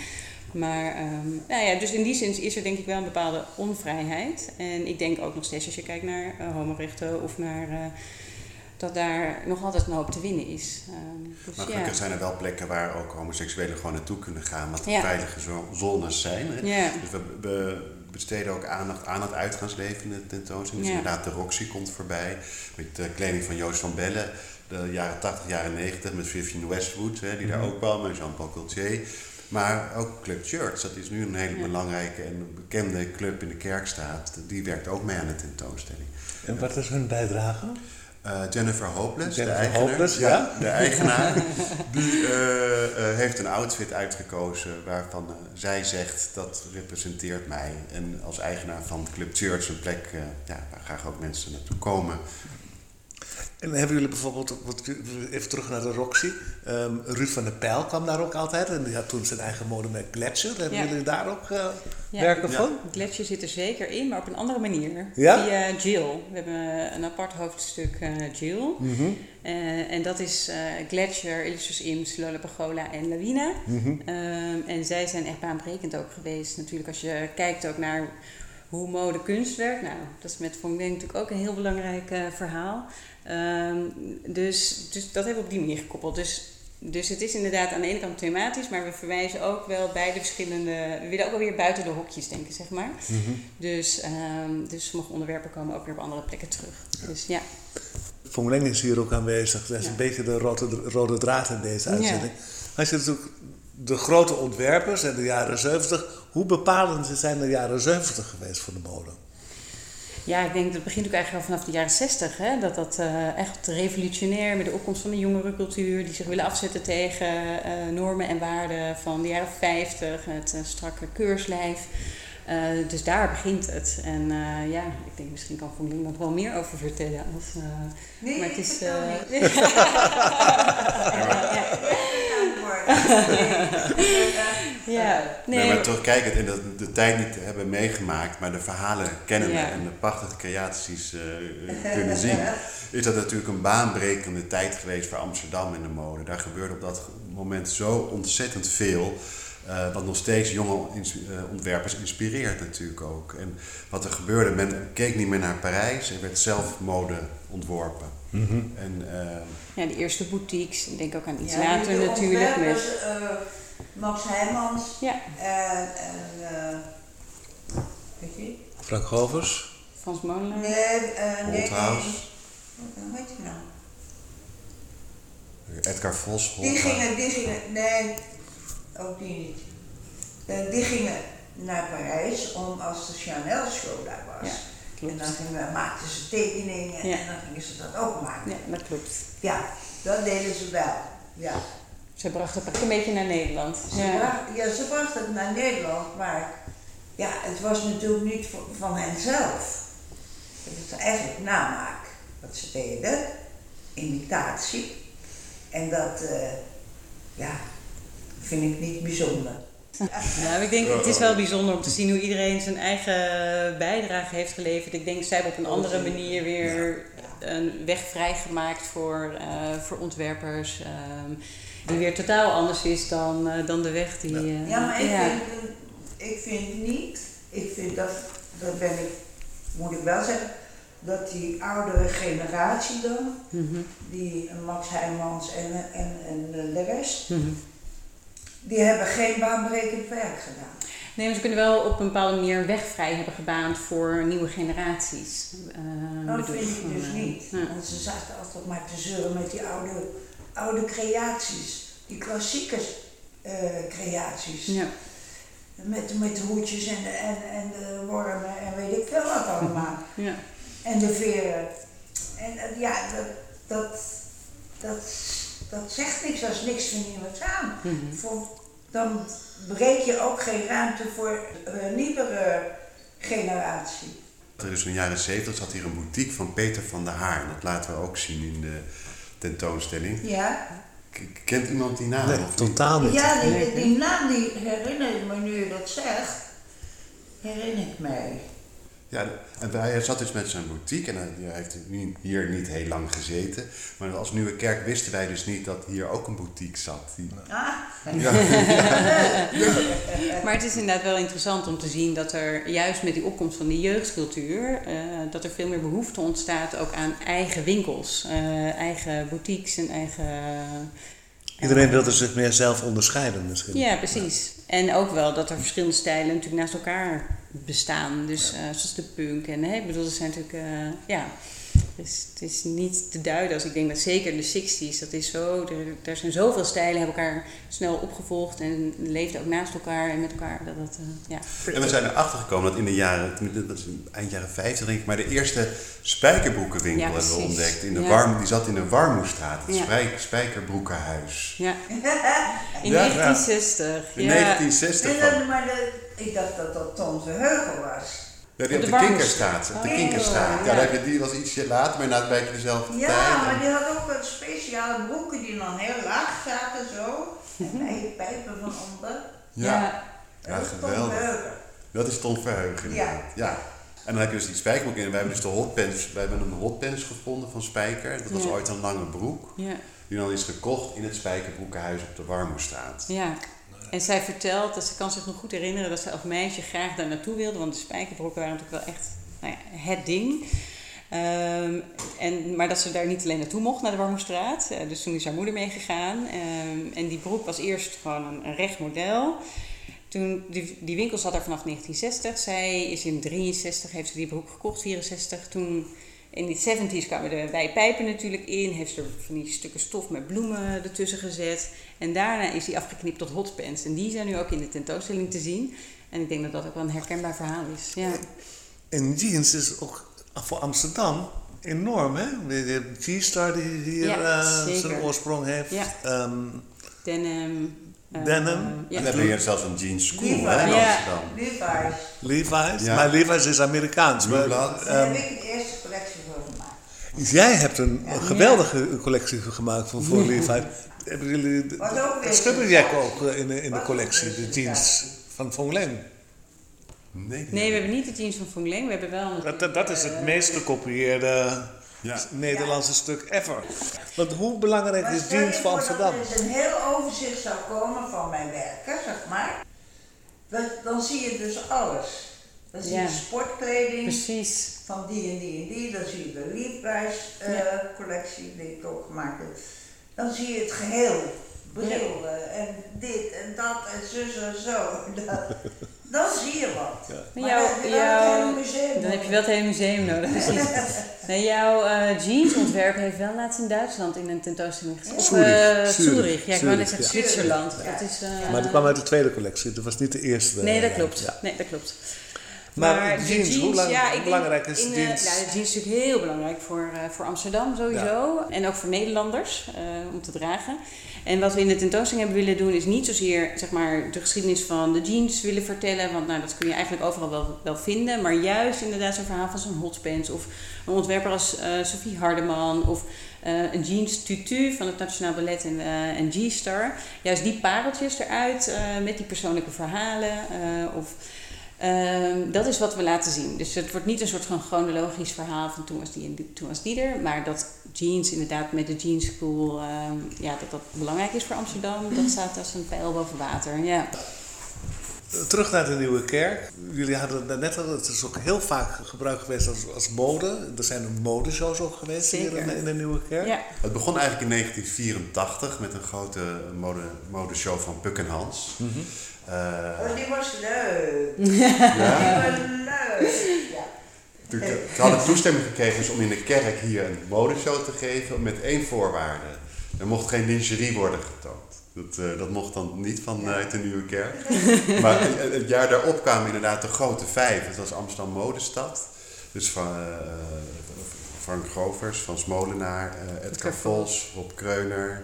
Maar ehm, nou ja, dus in die zin is er denk ik wel een bepaalde onvrijheid. En ik denk ook nog steeds als je kijkt naar uh, homorechten of naar... Dat daar nog altijd een hoop te winnen is. Um, dus maar gelukkig ja. zijn er wel plekken waar ook homoseksuelen gewoon naartoe kunnen gaan, wat ja. veilige zones zijn. Hè? Ja. Dus we, we, besteden ook aandacht aan het uitgaansleven in de tentoonstelling. Dus inderdaad, de Roxy komt voorbij, met de kleding van Joost van Bellen de jaren 80, jaren 90 met Vivienne Westwood, hè, die daar ook kwam, en Jean-Paul Gaultier. Maar ook Club Church, dat is nu een hele belangrijke en bekende club in de Kerkstraat. Die werkt ook mee aan de tentoonstelling. En wat is hun bijdrage? Uh, Jennifer Hopeless, Jennifer de eigenaar, Hopeless, ja. de eigenaar, die uh, uh, heeft een outfit uitgekozen waarvan zij zegt dat representeert mij. En als eigenaar van Club Church, een plek ja, waar graag ook mensen naartoe komen. En hebben jullie bijvoorbeeld, even terug naar de Roxy, um, Ruud van der Pijl kwam daar ook altijd en die had toen zijn eigen modemerk Gletscher. Hebben Ja. jullie daar ook uh, Ja. werken van? Gletscher zit er zeker in, maar op een andere manier. Ja? Via Jill. We hebben een apart hoofdstuk eh, Jill. Mhm. Eh, en dat is eh Gletscher, Illustrious Ims, Lola Pagola en Lawina. Mhm. Ehm, en zij zijn echt baanbrekend ook geweest. Natuurlijk als je kijkt ook naar hoe mode kunst werkt. Nou, dat is met Von Denk natuurlijk ook een heel belangrijk eh, verhaal. Ehm, dus, dus dat hebben we op die manier gekoppeld. Dus, dus het is inderdaad aan de ene kant thematisch, maar we verwijzen ook wel bij de verschillende... We willen ook wel weer buiten de hokjes denken, zeg maar. Mhm. Dus, ehm, dus sommige onderwerpen komen ook weer op andere plekken terug. Dus ja. Leng is hier ook aanwezig. Dat is Ja. een beetje de rode, rode draad in deze Ja. uitzending. Als je natuurlijk de grote ontwerpers in de jaren 70, hoe bepalend zijn de jaren 70 geweest voor de mode? Ja, ik denk dat begint ook eigenlijk al vanaf de jaren 60. Hè? Dat dat eh, echt revolutionair met de opkomst van de jongerencultuur, die zich willen afzetten tegen eh, normen en waarden van de jaren 50, het eh, strakke keurslijf. Eh, dus daar begint het. En eh, ja, ik denk misschien kan Van Lien nog wel meer over vertellen. Als, eh, Nee, maar het ik is. eh, <laughs> ja, Nee, nee. maar terugkijkend en dat de tijd niet hebben meegemaakt, maar de verhalen kennen Ja. en de prachtige creaties eh, kunnen zien, <laughs> is dat natuurlijk een baanbrekende tijd geweest voor Amsterdam in de mode. Daar gebeurde op dat moment zo ontzettend veel. Eh, wat nog steeds jonge ins- eh, ontwerpers inspireert natuurlijk ook. En wat er gebeurde, men keek niet meer naar Parijs en werd zelf mode ontworpen. En, eh, Ja, de eerste boutiques. Ik denk ook aan iets Ja, later natuurlijk. Met, eh, Max Heijmans ja, eh, weet je? Frank Govers? Frans Molenaar. Nee, eh, nee, Holthaus. nee. Hoe heet die nou? Edgar Vos, Die gingen, die gingen, nee, ook die niet. Eh, die gingen naar Parijs om als de Chanel show daar was. Ja, klopt. En dan gingen, maakten ze tekeningen Ja. en dan gingen ze dat ook maken. Ja, dat klopt. Ja, dat deden ze wel. Ja. Ze brachten het ook een beetje naar Nederland. Ze, Ja. bracht, ja, ze bracht het naar Nederland, maar ja, het was natuurlijk niet van, van hen zelf. Het is eigenlijk namaak wat ze deden, imitatie. En dat, eh, ja, vind ik niet bijzonder. Nou, ik denk, het is wel bijzonder om te zien hoe iedereen zijn eigen bijdrage heeft geleverd. Ik denk, zij hebben op een andere manier weer een weg vrijgemaakt voor, eh, voor ontwerpers. ehm, die weer totaal anders is dan, eh, dan de weg die... eh, Ja, maar ik, ja. Vind, ik vind niet, ik vind dat, dat ben ik, moet ik wel zeggen, dat die oudere generatie dan, Mhm, die Max Heijmans en, en, en de rest. Die hebben geen baanbrekend werk gedaan. Nee, maar ze kunnen wel op een bepaalde manier een weg vrij hebben gebaand voor nieuwe generaties. eh, Dat bedoel vind ik dus eh, niet. ja. Want ze zaten altijd maar te zeuren met die oude, oude creaties, die klassieke eh, creaties. Ja. Met, met de hoedjes en de, en, en de wormen en weet ik veel wat allemaal. <laughs> Ja. En de veren. En ja, dat, dat, dat, dat zegt niks, dat is niks vernieuwends aan. Mhm. Voor, dan breek je ook geen ruimte voor een nieuwere generatie. Er is in de jaren 70 zat hier een boutique van Peter van der Haar. Dat laten we ook zien in de tentoonstelling. Ja, K- Kent iemand die naam? Nee, of totaal niet. ja die, die naam die herinner ik me nu je dat zegt, herinner ik mij. Ja, en hij zat dus met zijn boutique en hij heeft hier niet heel lang gezeten. Maar als Nieuwe Kerk wisten wij dus niet dat hier ook een boutique zat. Die, Ah, ja, <laughs> Maar het is inderdaad wel interessant om te zien dat er juist met die opkomst van die jeugdcultuur, eh, dat er veel meer behoefte ontstaat ook aan eigen winkels, eh, eigen boutiques en eigen. Iedereen wilde zich meer zelf onderscheiden misschien. Ja, precies. En ook wel dat er verschillende stijlen natuurlijk naast elkaar bestaan. Dus eh, zoals de punk en hè, ik bedoel, er zijn natuurlijk, eh, ja. Dus het is niet te duiden als ik denk dat zeker de 60s, dat is zo, er, er zijn zoveel stijlen, hebben elkaar snel opgevolgd en leefden ook naast elkaar en met elkaar. Dat, dat, eh, ja. En we zijn erachter gekomen dat in de jaren, dat is eind jaren 50 denk ik, maar de eerste spijkerbroekenwinkel Ja, hebben we ontdekt. In de Ja. warm, die zat in de Warmoestraat, het Ja. spijk- Spijkerbroekenhuis. Ja. <laughs> In Ja. 1960. In ja. 1960 nee, van, dat- maar dat- ik dacht dat dat Tom Verheugen was. ja, die Op op de de. Op de Oh, Kinkerstraat. Ja, ja. daar heb je, die was ietsje later, maar inderdaad bij dezelfde Ja, tijd. maar die had ook wat speciale broeken die dan heel laag zaten zo. En bij je pijpen van onder. Ja, Ja. ja, Dat is Tom geweldig. Verheugen. Dat is Ton Verheugen. Ja. inderdaad. ja. En dan heb je dus die spijkerbroek in. En wij hebben dus de hotpants. Wij hebben een hotpants gevonden van Spijker. Dat was Ja. ooit een lange broek. Ja. Die dan is gekocht in het Spijkerbroekenhuis op de Warmoestraat. ja. En zij vertelt dat ze kan zich nog goed herinneren dat ze als meisje graag daar naartoe wilde. Want de spijkerbroeken waren natuurlijk wel echt nou ja, het ding. Ehm, en, maar dat ze daar niet alleen naartoe mocht, naar de Warmoestraat. Eh, dus toen is haar moeder meegegaan. Ehm, en die broek was eerst gewoon een, een recht model. Toen, die, die winkel zat daar vanaf 1960. Zij is in 63, heeft ze die broek gekocht, 64. Toen in de 70s kwamen de wijpijpen natuurlijk in. Heeft ze er van die stukken stof met bloemen ertussen gezet. En daarna is die afgeknipt tot hotpants. En die zijn nu ook in de tentoonstelling te zien. En ik denk dat dat ook wel een herkenbaar verhaal is. Ja, En jeans is ook voor Amsterdam enorm, hè? De de G-Star die hier Ja, eh, zijn oorsprong heeft. Ja. Ehm, denim. eh, Denim. ja. En dan ben je zelfs een jeans school Levi's. hè, in Ja. Amsterdam. Levi's. Levi's. Ja. Maar Levi's is Amerikaans. Maar, ehm, heb ik de eerste collectie. Jij hebt een geweldige collectie gemaakt voor, voor Levi's. <laughs> Hebben jullie het schubberjack is. ook eh, in de, in de collectie, de jeans van Von Leem? Nee, Nee, we hebben niet de jeans van Fong Ling. We hebben wel een... Dat, dat, dat is het meest gekopieerde Ja. Nederlandse stuk ever. Want hoe belangrijk Maar is jeans voor dat Amsterdam? er eens een heel overzicht zou komen van mijn werken, zeg maar. Dat, dan zie je dus alles. Dan zie Ja. je sportkleding Precies. Van die en die en die. Dan zie je de Levi's eh, Ja. collectie die ik ook gemaakt heb. Dan zie je het geheel. Brillen en dit en dat en zus en zo. <laughs> Dat, dan zie je wat. Maar Maar jouw- dan heb je wel jouw- een hele museum Dan heb je wel het hele museum nodig, <laughs> precies. Nee, jouw eh, jeansontwerp heeft wel laatst in Duitsland in een tentoonstelling gestaan. Of, Zurich, eh, Zurich, Zurich. Ja, ik wou net zeggen ja. Zwitserland. Ja. Dat is, eh, Maar die kwam uit de tweede collectie, dat was niet de eerste. Nee, dat eh, klopt. ja. Nee, dat klopt. Maar jeans, hoe lang- ja, hoe belangrijk denk is in, jeans? nou, jeans is natuurlijk heel belangrijk voor, eh, voor Amsterdam sowieso. En ook voor Nederlanders eh, om te dragen. En wat we in de tentoonstelling hebben willen doen is niet zozeer zeg maar, de geschiedenis van de jeans willen vertellen. Want nou, dat kun je eigenlijk overal wel, wel vinden. Maar juist inderdaad zo'n verhaal van zo'n hotpants. Of een ontwerper als eh, Sophie Hardeman. Of een jeans tutu van het Nationaal Ballet en, eh, en G-Star. Juist die pareltjes eruit met die persoonlijke verhalen. of Ehm, dat is wat we laten zien. Dus het wordt niet een soort van chronologisch verhaal van toen was die en toen was die er. Maar dat jeans inderdaad met de jeans school, ehm, ja, dat dat belangrijk is voor Amsterdam. Dat staat als een pijl boven water. Ja. Terug naar de Nieuwe Kerk. Jullie hadden het net al, het is ook heel vaak gebruikt geweest als, als mode. Er zijn modeshows ook geweest hier in, de- in de Nieuwe Kerk. ja. Het begon eigenlijk in 1984 met een grote mode, modeshow van Puk en Hans. Eh, Oh, die was leuk. ja. <laughs> Die was leuk. Ja. Toen toen hadden toestemming gekregen dus om in de kerk hier een modeshow te geven met één voorwaarde. Er mocht geen lingerie worden getoond. Dat, eh, dat mocht dan niet vanuit de Nieuwe Kerk. Maar het, het jaar daarop kwamen inderdaad de grote vijf. Het was Amsterdam Modestad. Dus van eh, Frank Grovers, Frans Molenaar, eh, Edgar Edgar Vos, Rob Kreuner,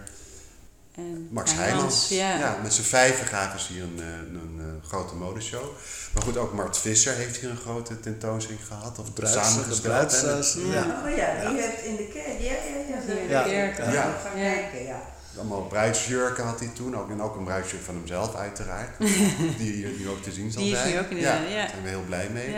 En Max Heijmans. Ja. Ja, met z'n vijven gaven ze hier een, eh, een, eh, grote modeshow. Maar goed, ook Mart Visser heeft hier een grote tentoonstelling gehad. Of Bruids, de samengesteld. eh, ja. Oh ja, die heeft in de kerk. Ja, ja, ja. Hier in de Ja. kerk. Ja. Ja. Gaan Ja. kijken, ja. Allemaal bruidsjurken had hij toen. Ook, en ook een bruidsjurk van hemzelf uiteraard. <laughs> die hier nu ook te zien zal Die is zijn. nu ook in de- ja, ja. Daar zijn we heel blij mee.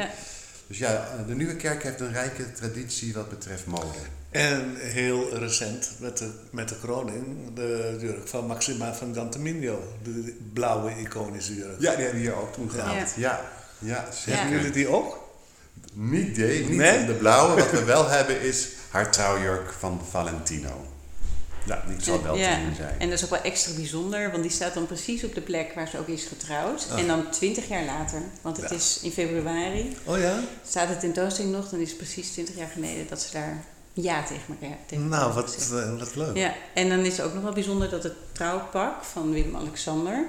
Dus ja, eh, de Nieuwe Kerk heeft een rijke traditie wat betreft mode. En heel recent met de, met de kroning, de jurk van Maxima van Gantemino. De blauwe iconische jurk. Ja, die hebben we hier ook toen gehad. Ja, ja, zeker. Hebben jullie die ook? Niet, nee, niet Nee? de blauwe. Wat we wel <laughs> hebben is haar trouwjurk van Valentino. Ja, die zal wel ja. te zien zijn. En dat is ook wel extra bijzonder, want die staat dan precies op de plek waar ze ook is getrouwd. Ah. En dan twintig jaar later, want het Ja. is in februari, Oh ja? staat de tentoonstelling nog, dan is het precies twintig jaar geleden dat ze daar ja tegen elkaar tegen Nou, elkaar wat, gezegd. eh, wat leuk. Ja, en dan is het ook nog wel bijzonder dat het trouwpak van Willem-Alexander,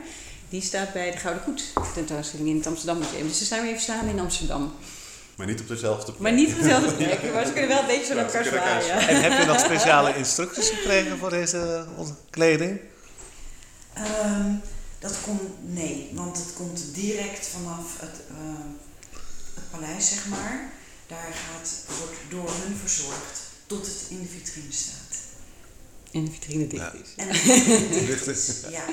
die staat bij de Gouden Koets tentoonstelling in het Amsterdam Museum. Dus ze staan weer even samen in Amsterdam. Maar niet op dezelfde plek. Maar niet op dezelfde plek, maar ze kunnen wel een beetje zo naar Ja, elkaar zwaaien. En heb je nog <laughs> speciale instructies gekregen voor deze eh, kleding? Ehm, dat komt, nee, want het komt direct vanaf het, eh, het paleis, zeg maar. Daar gaat, wordt door hun verzorgd tot het in de vitrine staat. In de vitrine dicht is. En <laughs> Dicht is. ja,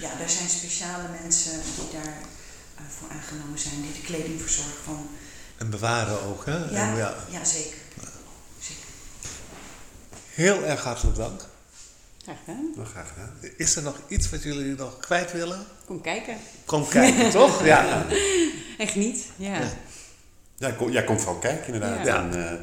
ja, daar zijn speciale mensen die daar eh, voor aangenomen zijn, die de kleding verzorgen van. En bewaren ook, hè? Ja, En ja. ja. zeker. zeker. Heel erg hartelijk dank. Graag gedaan. Nou, graag gedaan. Is er nog iets wat jullie nog kwijt willen? Kom kijken. Kom kijken, <laughs> toch? Ja. En geniet. Ja. Ja, kom, ja, kom vooral kijken inderdaad. Ja. En eh,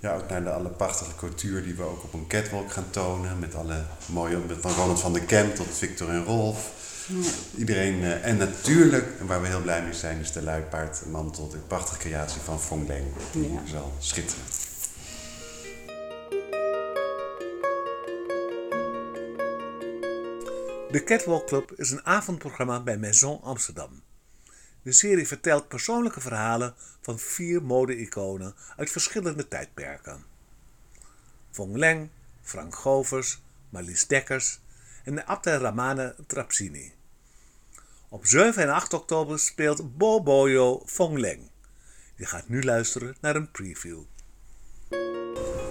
ja, ook naar de alle prachtige cultuur die we ook op een catwalk gaan tonen. Met alle mooie, met van Ronald van der Kemp tot Victor en Rolf. Ja. Iedereen, eh, en natuurlijk, waar we heel blij mee zijn, is de luipaardmantel. De prachtige creatie van Fong Leng. Die Ja. zal schitteren. De Catwalk Club is een avondprogramma bij Maison Amsterdam. De serie vertelt persoonlijke verhalen van vier mode-iconen uit verschillende tijdperken. Von Leng, Frank Govers, Marlies Dekkers en de Abdel Ramane Trapsini. Op 7 en 8 oktober speelt Boboyo Von Leng. Je gaat nu luisteren naar een preview.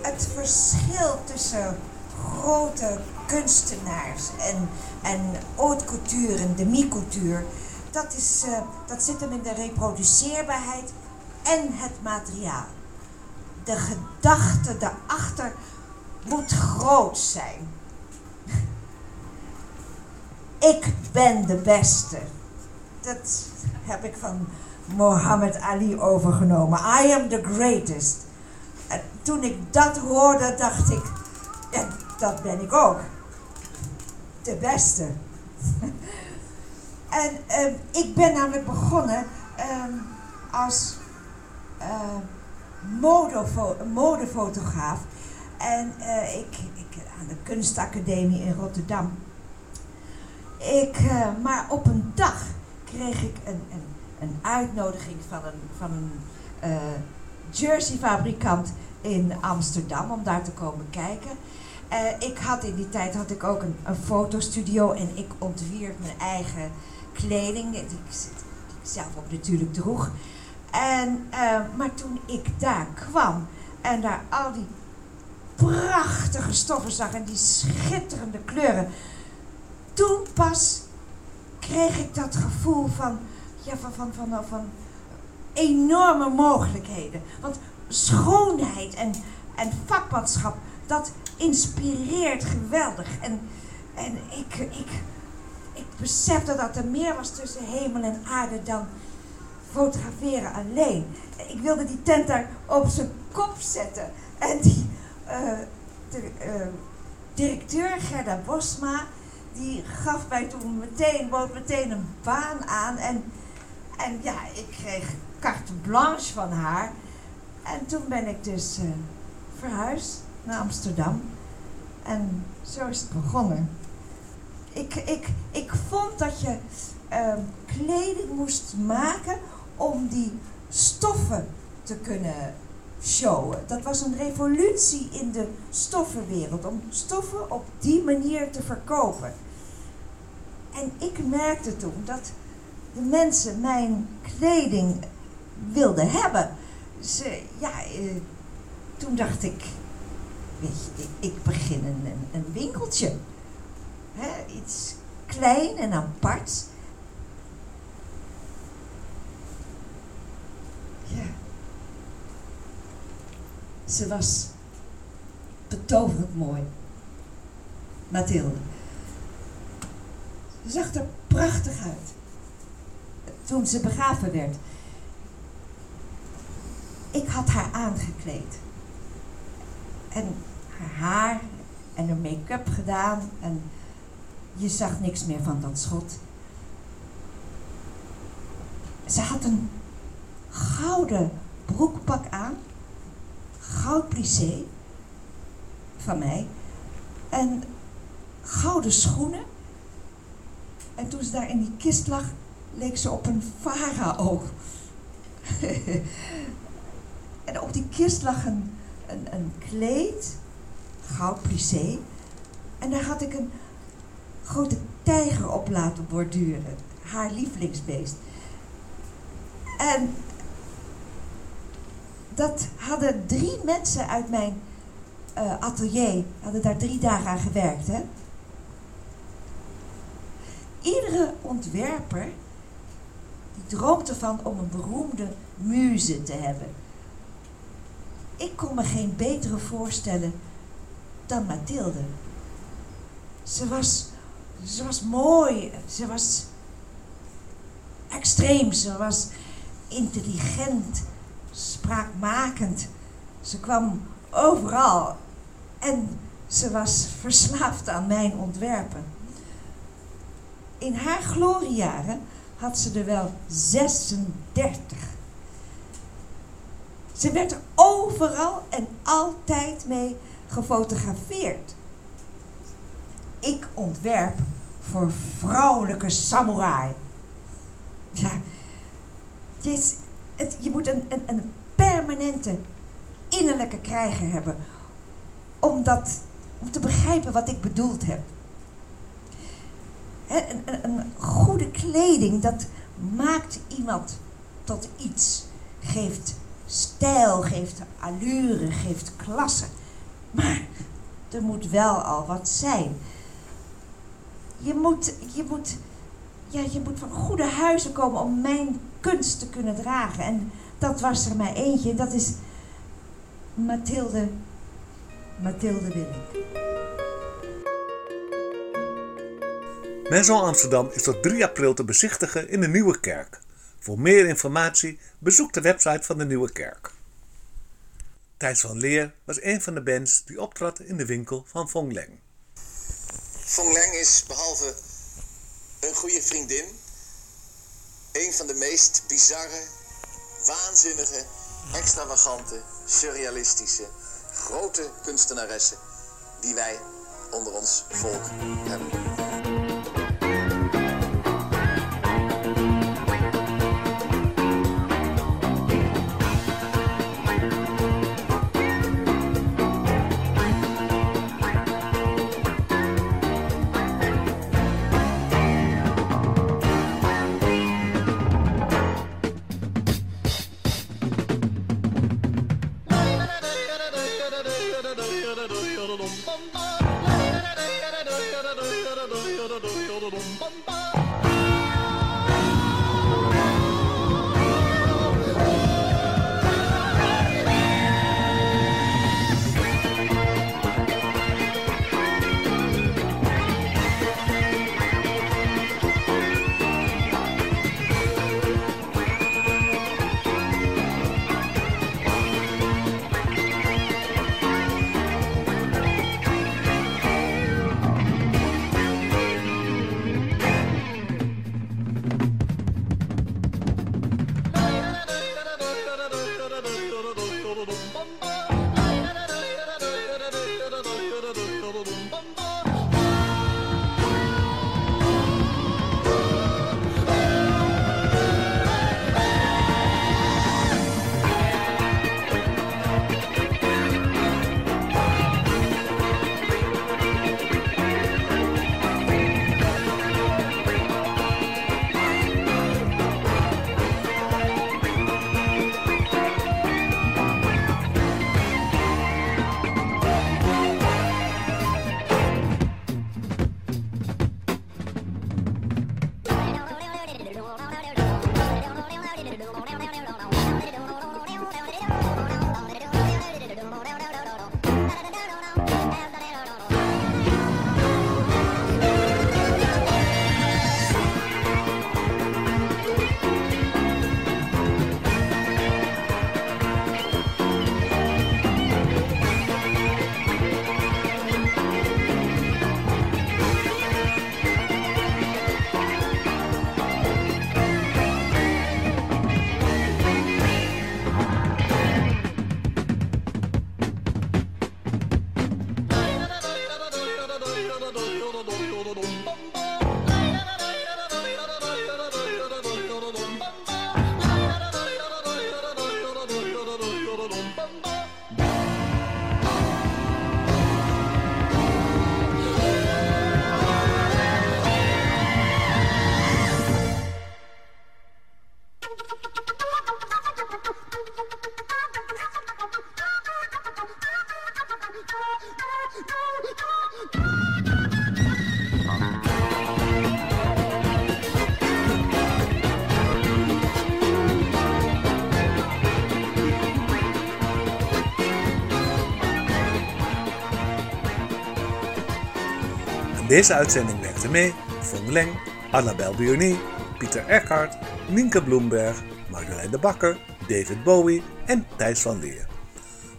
het verschil tussen grote kunstenaars en, en haute couture en demi-couture, dat, eh, dat zit hem in de reproduceerbaarheid en het materiaal. De gedachte daarachter moet groot zijn. Ik ben de beste. Dat heb ik van Mohammed Ali overgenomen. I am the greatest. En toen ik dat hoorde, dacht ik, dat ben ik ook. De beste. <laughs> en ehm, ik ben namelijk begonnen ehm, als modefo- modefotograaf. En eh, ik, ik aan de kunstacademie in Rotterdam. Ik, eh, maar op een dag kreeg ik een, een, een uitnodiging van een, van een eh, jerseyfabrikant in Amsterdam om daar te komen kijken. Eh, ik had in die tijd had ik ook een, fotostudio en ik ontwierp mijn eigen kleding, die ik, zelf ook natuurlijk droeg. En, maar toen ik daar kwam en daar al die prachtige stoffen zag en die schitterende kleuren, toen pas kreeg ik dat gevoel van, ja, van, van, van, van enorme mogelijkheden. Want schoonheid en, en vakmanschap, dat inspireert geweldig. En, en ik, ik, ik besefte dat er meer was tussen hemel en aarde dan fotograferen alleen. Ik wilde die tent daar op zijn kop zetten. En die eh, de, eh, directeur Gerda Bosma, die gaf mij toen meteen, bood meteen een baan aan. En, en ja, ik kreeg carte blanche van haar. En toen ben ik dus eh, verhuisd naar Amsterdam. En zo is het begonnen. Ik, ik, ik vond dat je ehm, kleding moest maken om die stoffen te kunnen showen. Dat was een revolutie in de stoffenwereld, om stoffen op die manier te verkopen. En ik merkte toen dat de mensen mijn kleding wilden hebben. Ze, ja, eh, toen dacht ik, weet je, ik, begin een, een winkeltje. Hè, iets klein en apart. Ja. Ze was betoverend mooi. Mathilde. Ze zag er prachtig uit. Toen ze begraven werd. Ik had haar aangekleed. En haar haar en haar make-up gedaan. En je zag niks meer van dat schot. Ze had een gouden broekpak aan. Goud plissé. Van mij. En gouden schoenen. En toen ze daar in die kist lag, leek ze op een farao. <laughs> en op die kist lag een, een, kleed, goud plissé. En daar had ik een grote tijger op laten borduren. Haar lievelingsbeest. En dat hadden drie mensen uit mijn uh, atelier, hadden daar drie dagen aan gewerkt. Hè? Iedere ontwerper die droomt ervan om een beroemde muze te hebben. Ik kon me geen betere voorstellen dan Mathilde. Ze was, ze was mooi, ze was extreem, ze was intelligent, spraakmakend. Ze kwam overal en ze was verslaafd aan mijn ontwerpen. In haar gloriejaren had ze er wel 36. Ze werd er overal en altijd mee gefotografeerd. Ik ontwerp voor vrouwelijke samurai. Ja, het je moet een, een, een permanente innerlijke krijger hebben om, dat, om te begrijpen wat ik bedoeld heb. Een, een, goede kleding, dat maakt iemand tot iets. Geeft stijl, geeft allure, geeft klasse. Maar er moet wel al wat zijn. Je moet, je moet, ja, je moet van goede huizen komen om mijn kunst te kunnen dragen. En dat was er maar eentje. Dat is Mathilde, Mathilde Willink. Maison Amsterdam is tot 3 april te bezichtigen in de Nieuwe Kerk. Voor meer informatie bezoek de website van de Nieuwe Kerk. Thijs van Leer was een van de bands die optrad in de winkel van Fong Leng. Fong Leng is behalve een goede vriendin, een van de meest bizarre, waanzinnige, extravagante, surrealistische, grote kunstenaressen die wij onder ons volk hebben. Deze uitzending werkten mee Fong Leng, Annabel Bioni, Pieter Eckhart, Nienke Bloemberg, Marjolein de Bakker, David Bowie en Thijs van Leer.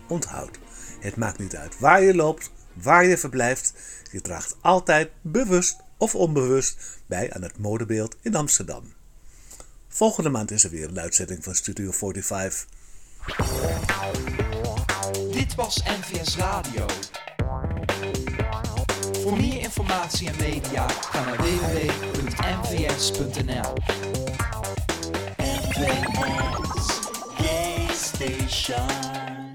Onthoud, het maakt niet uit waar je loopt, waar je verblijft, je draagt altijd bewust of onbewust bij aan het modebeeld in Amsterdam. Volgende maand is er weer een uitzending van Studio 45. Dit was NVS Radio. Voor meer informatie en media ga naar Station.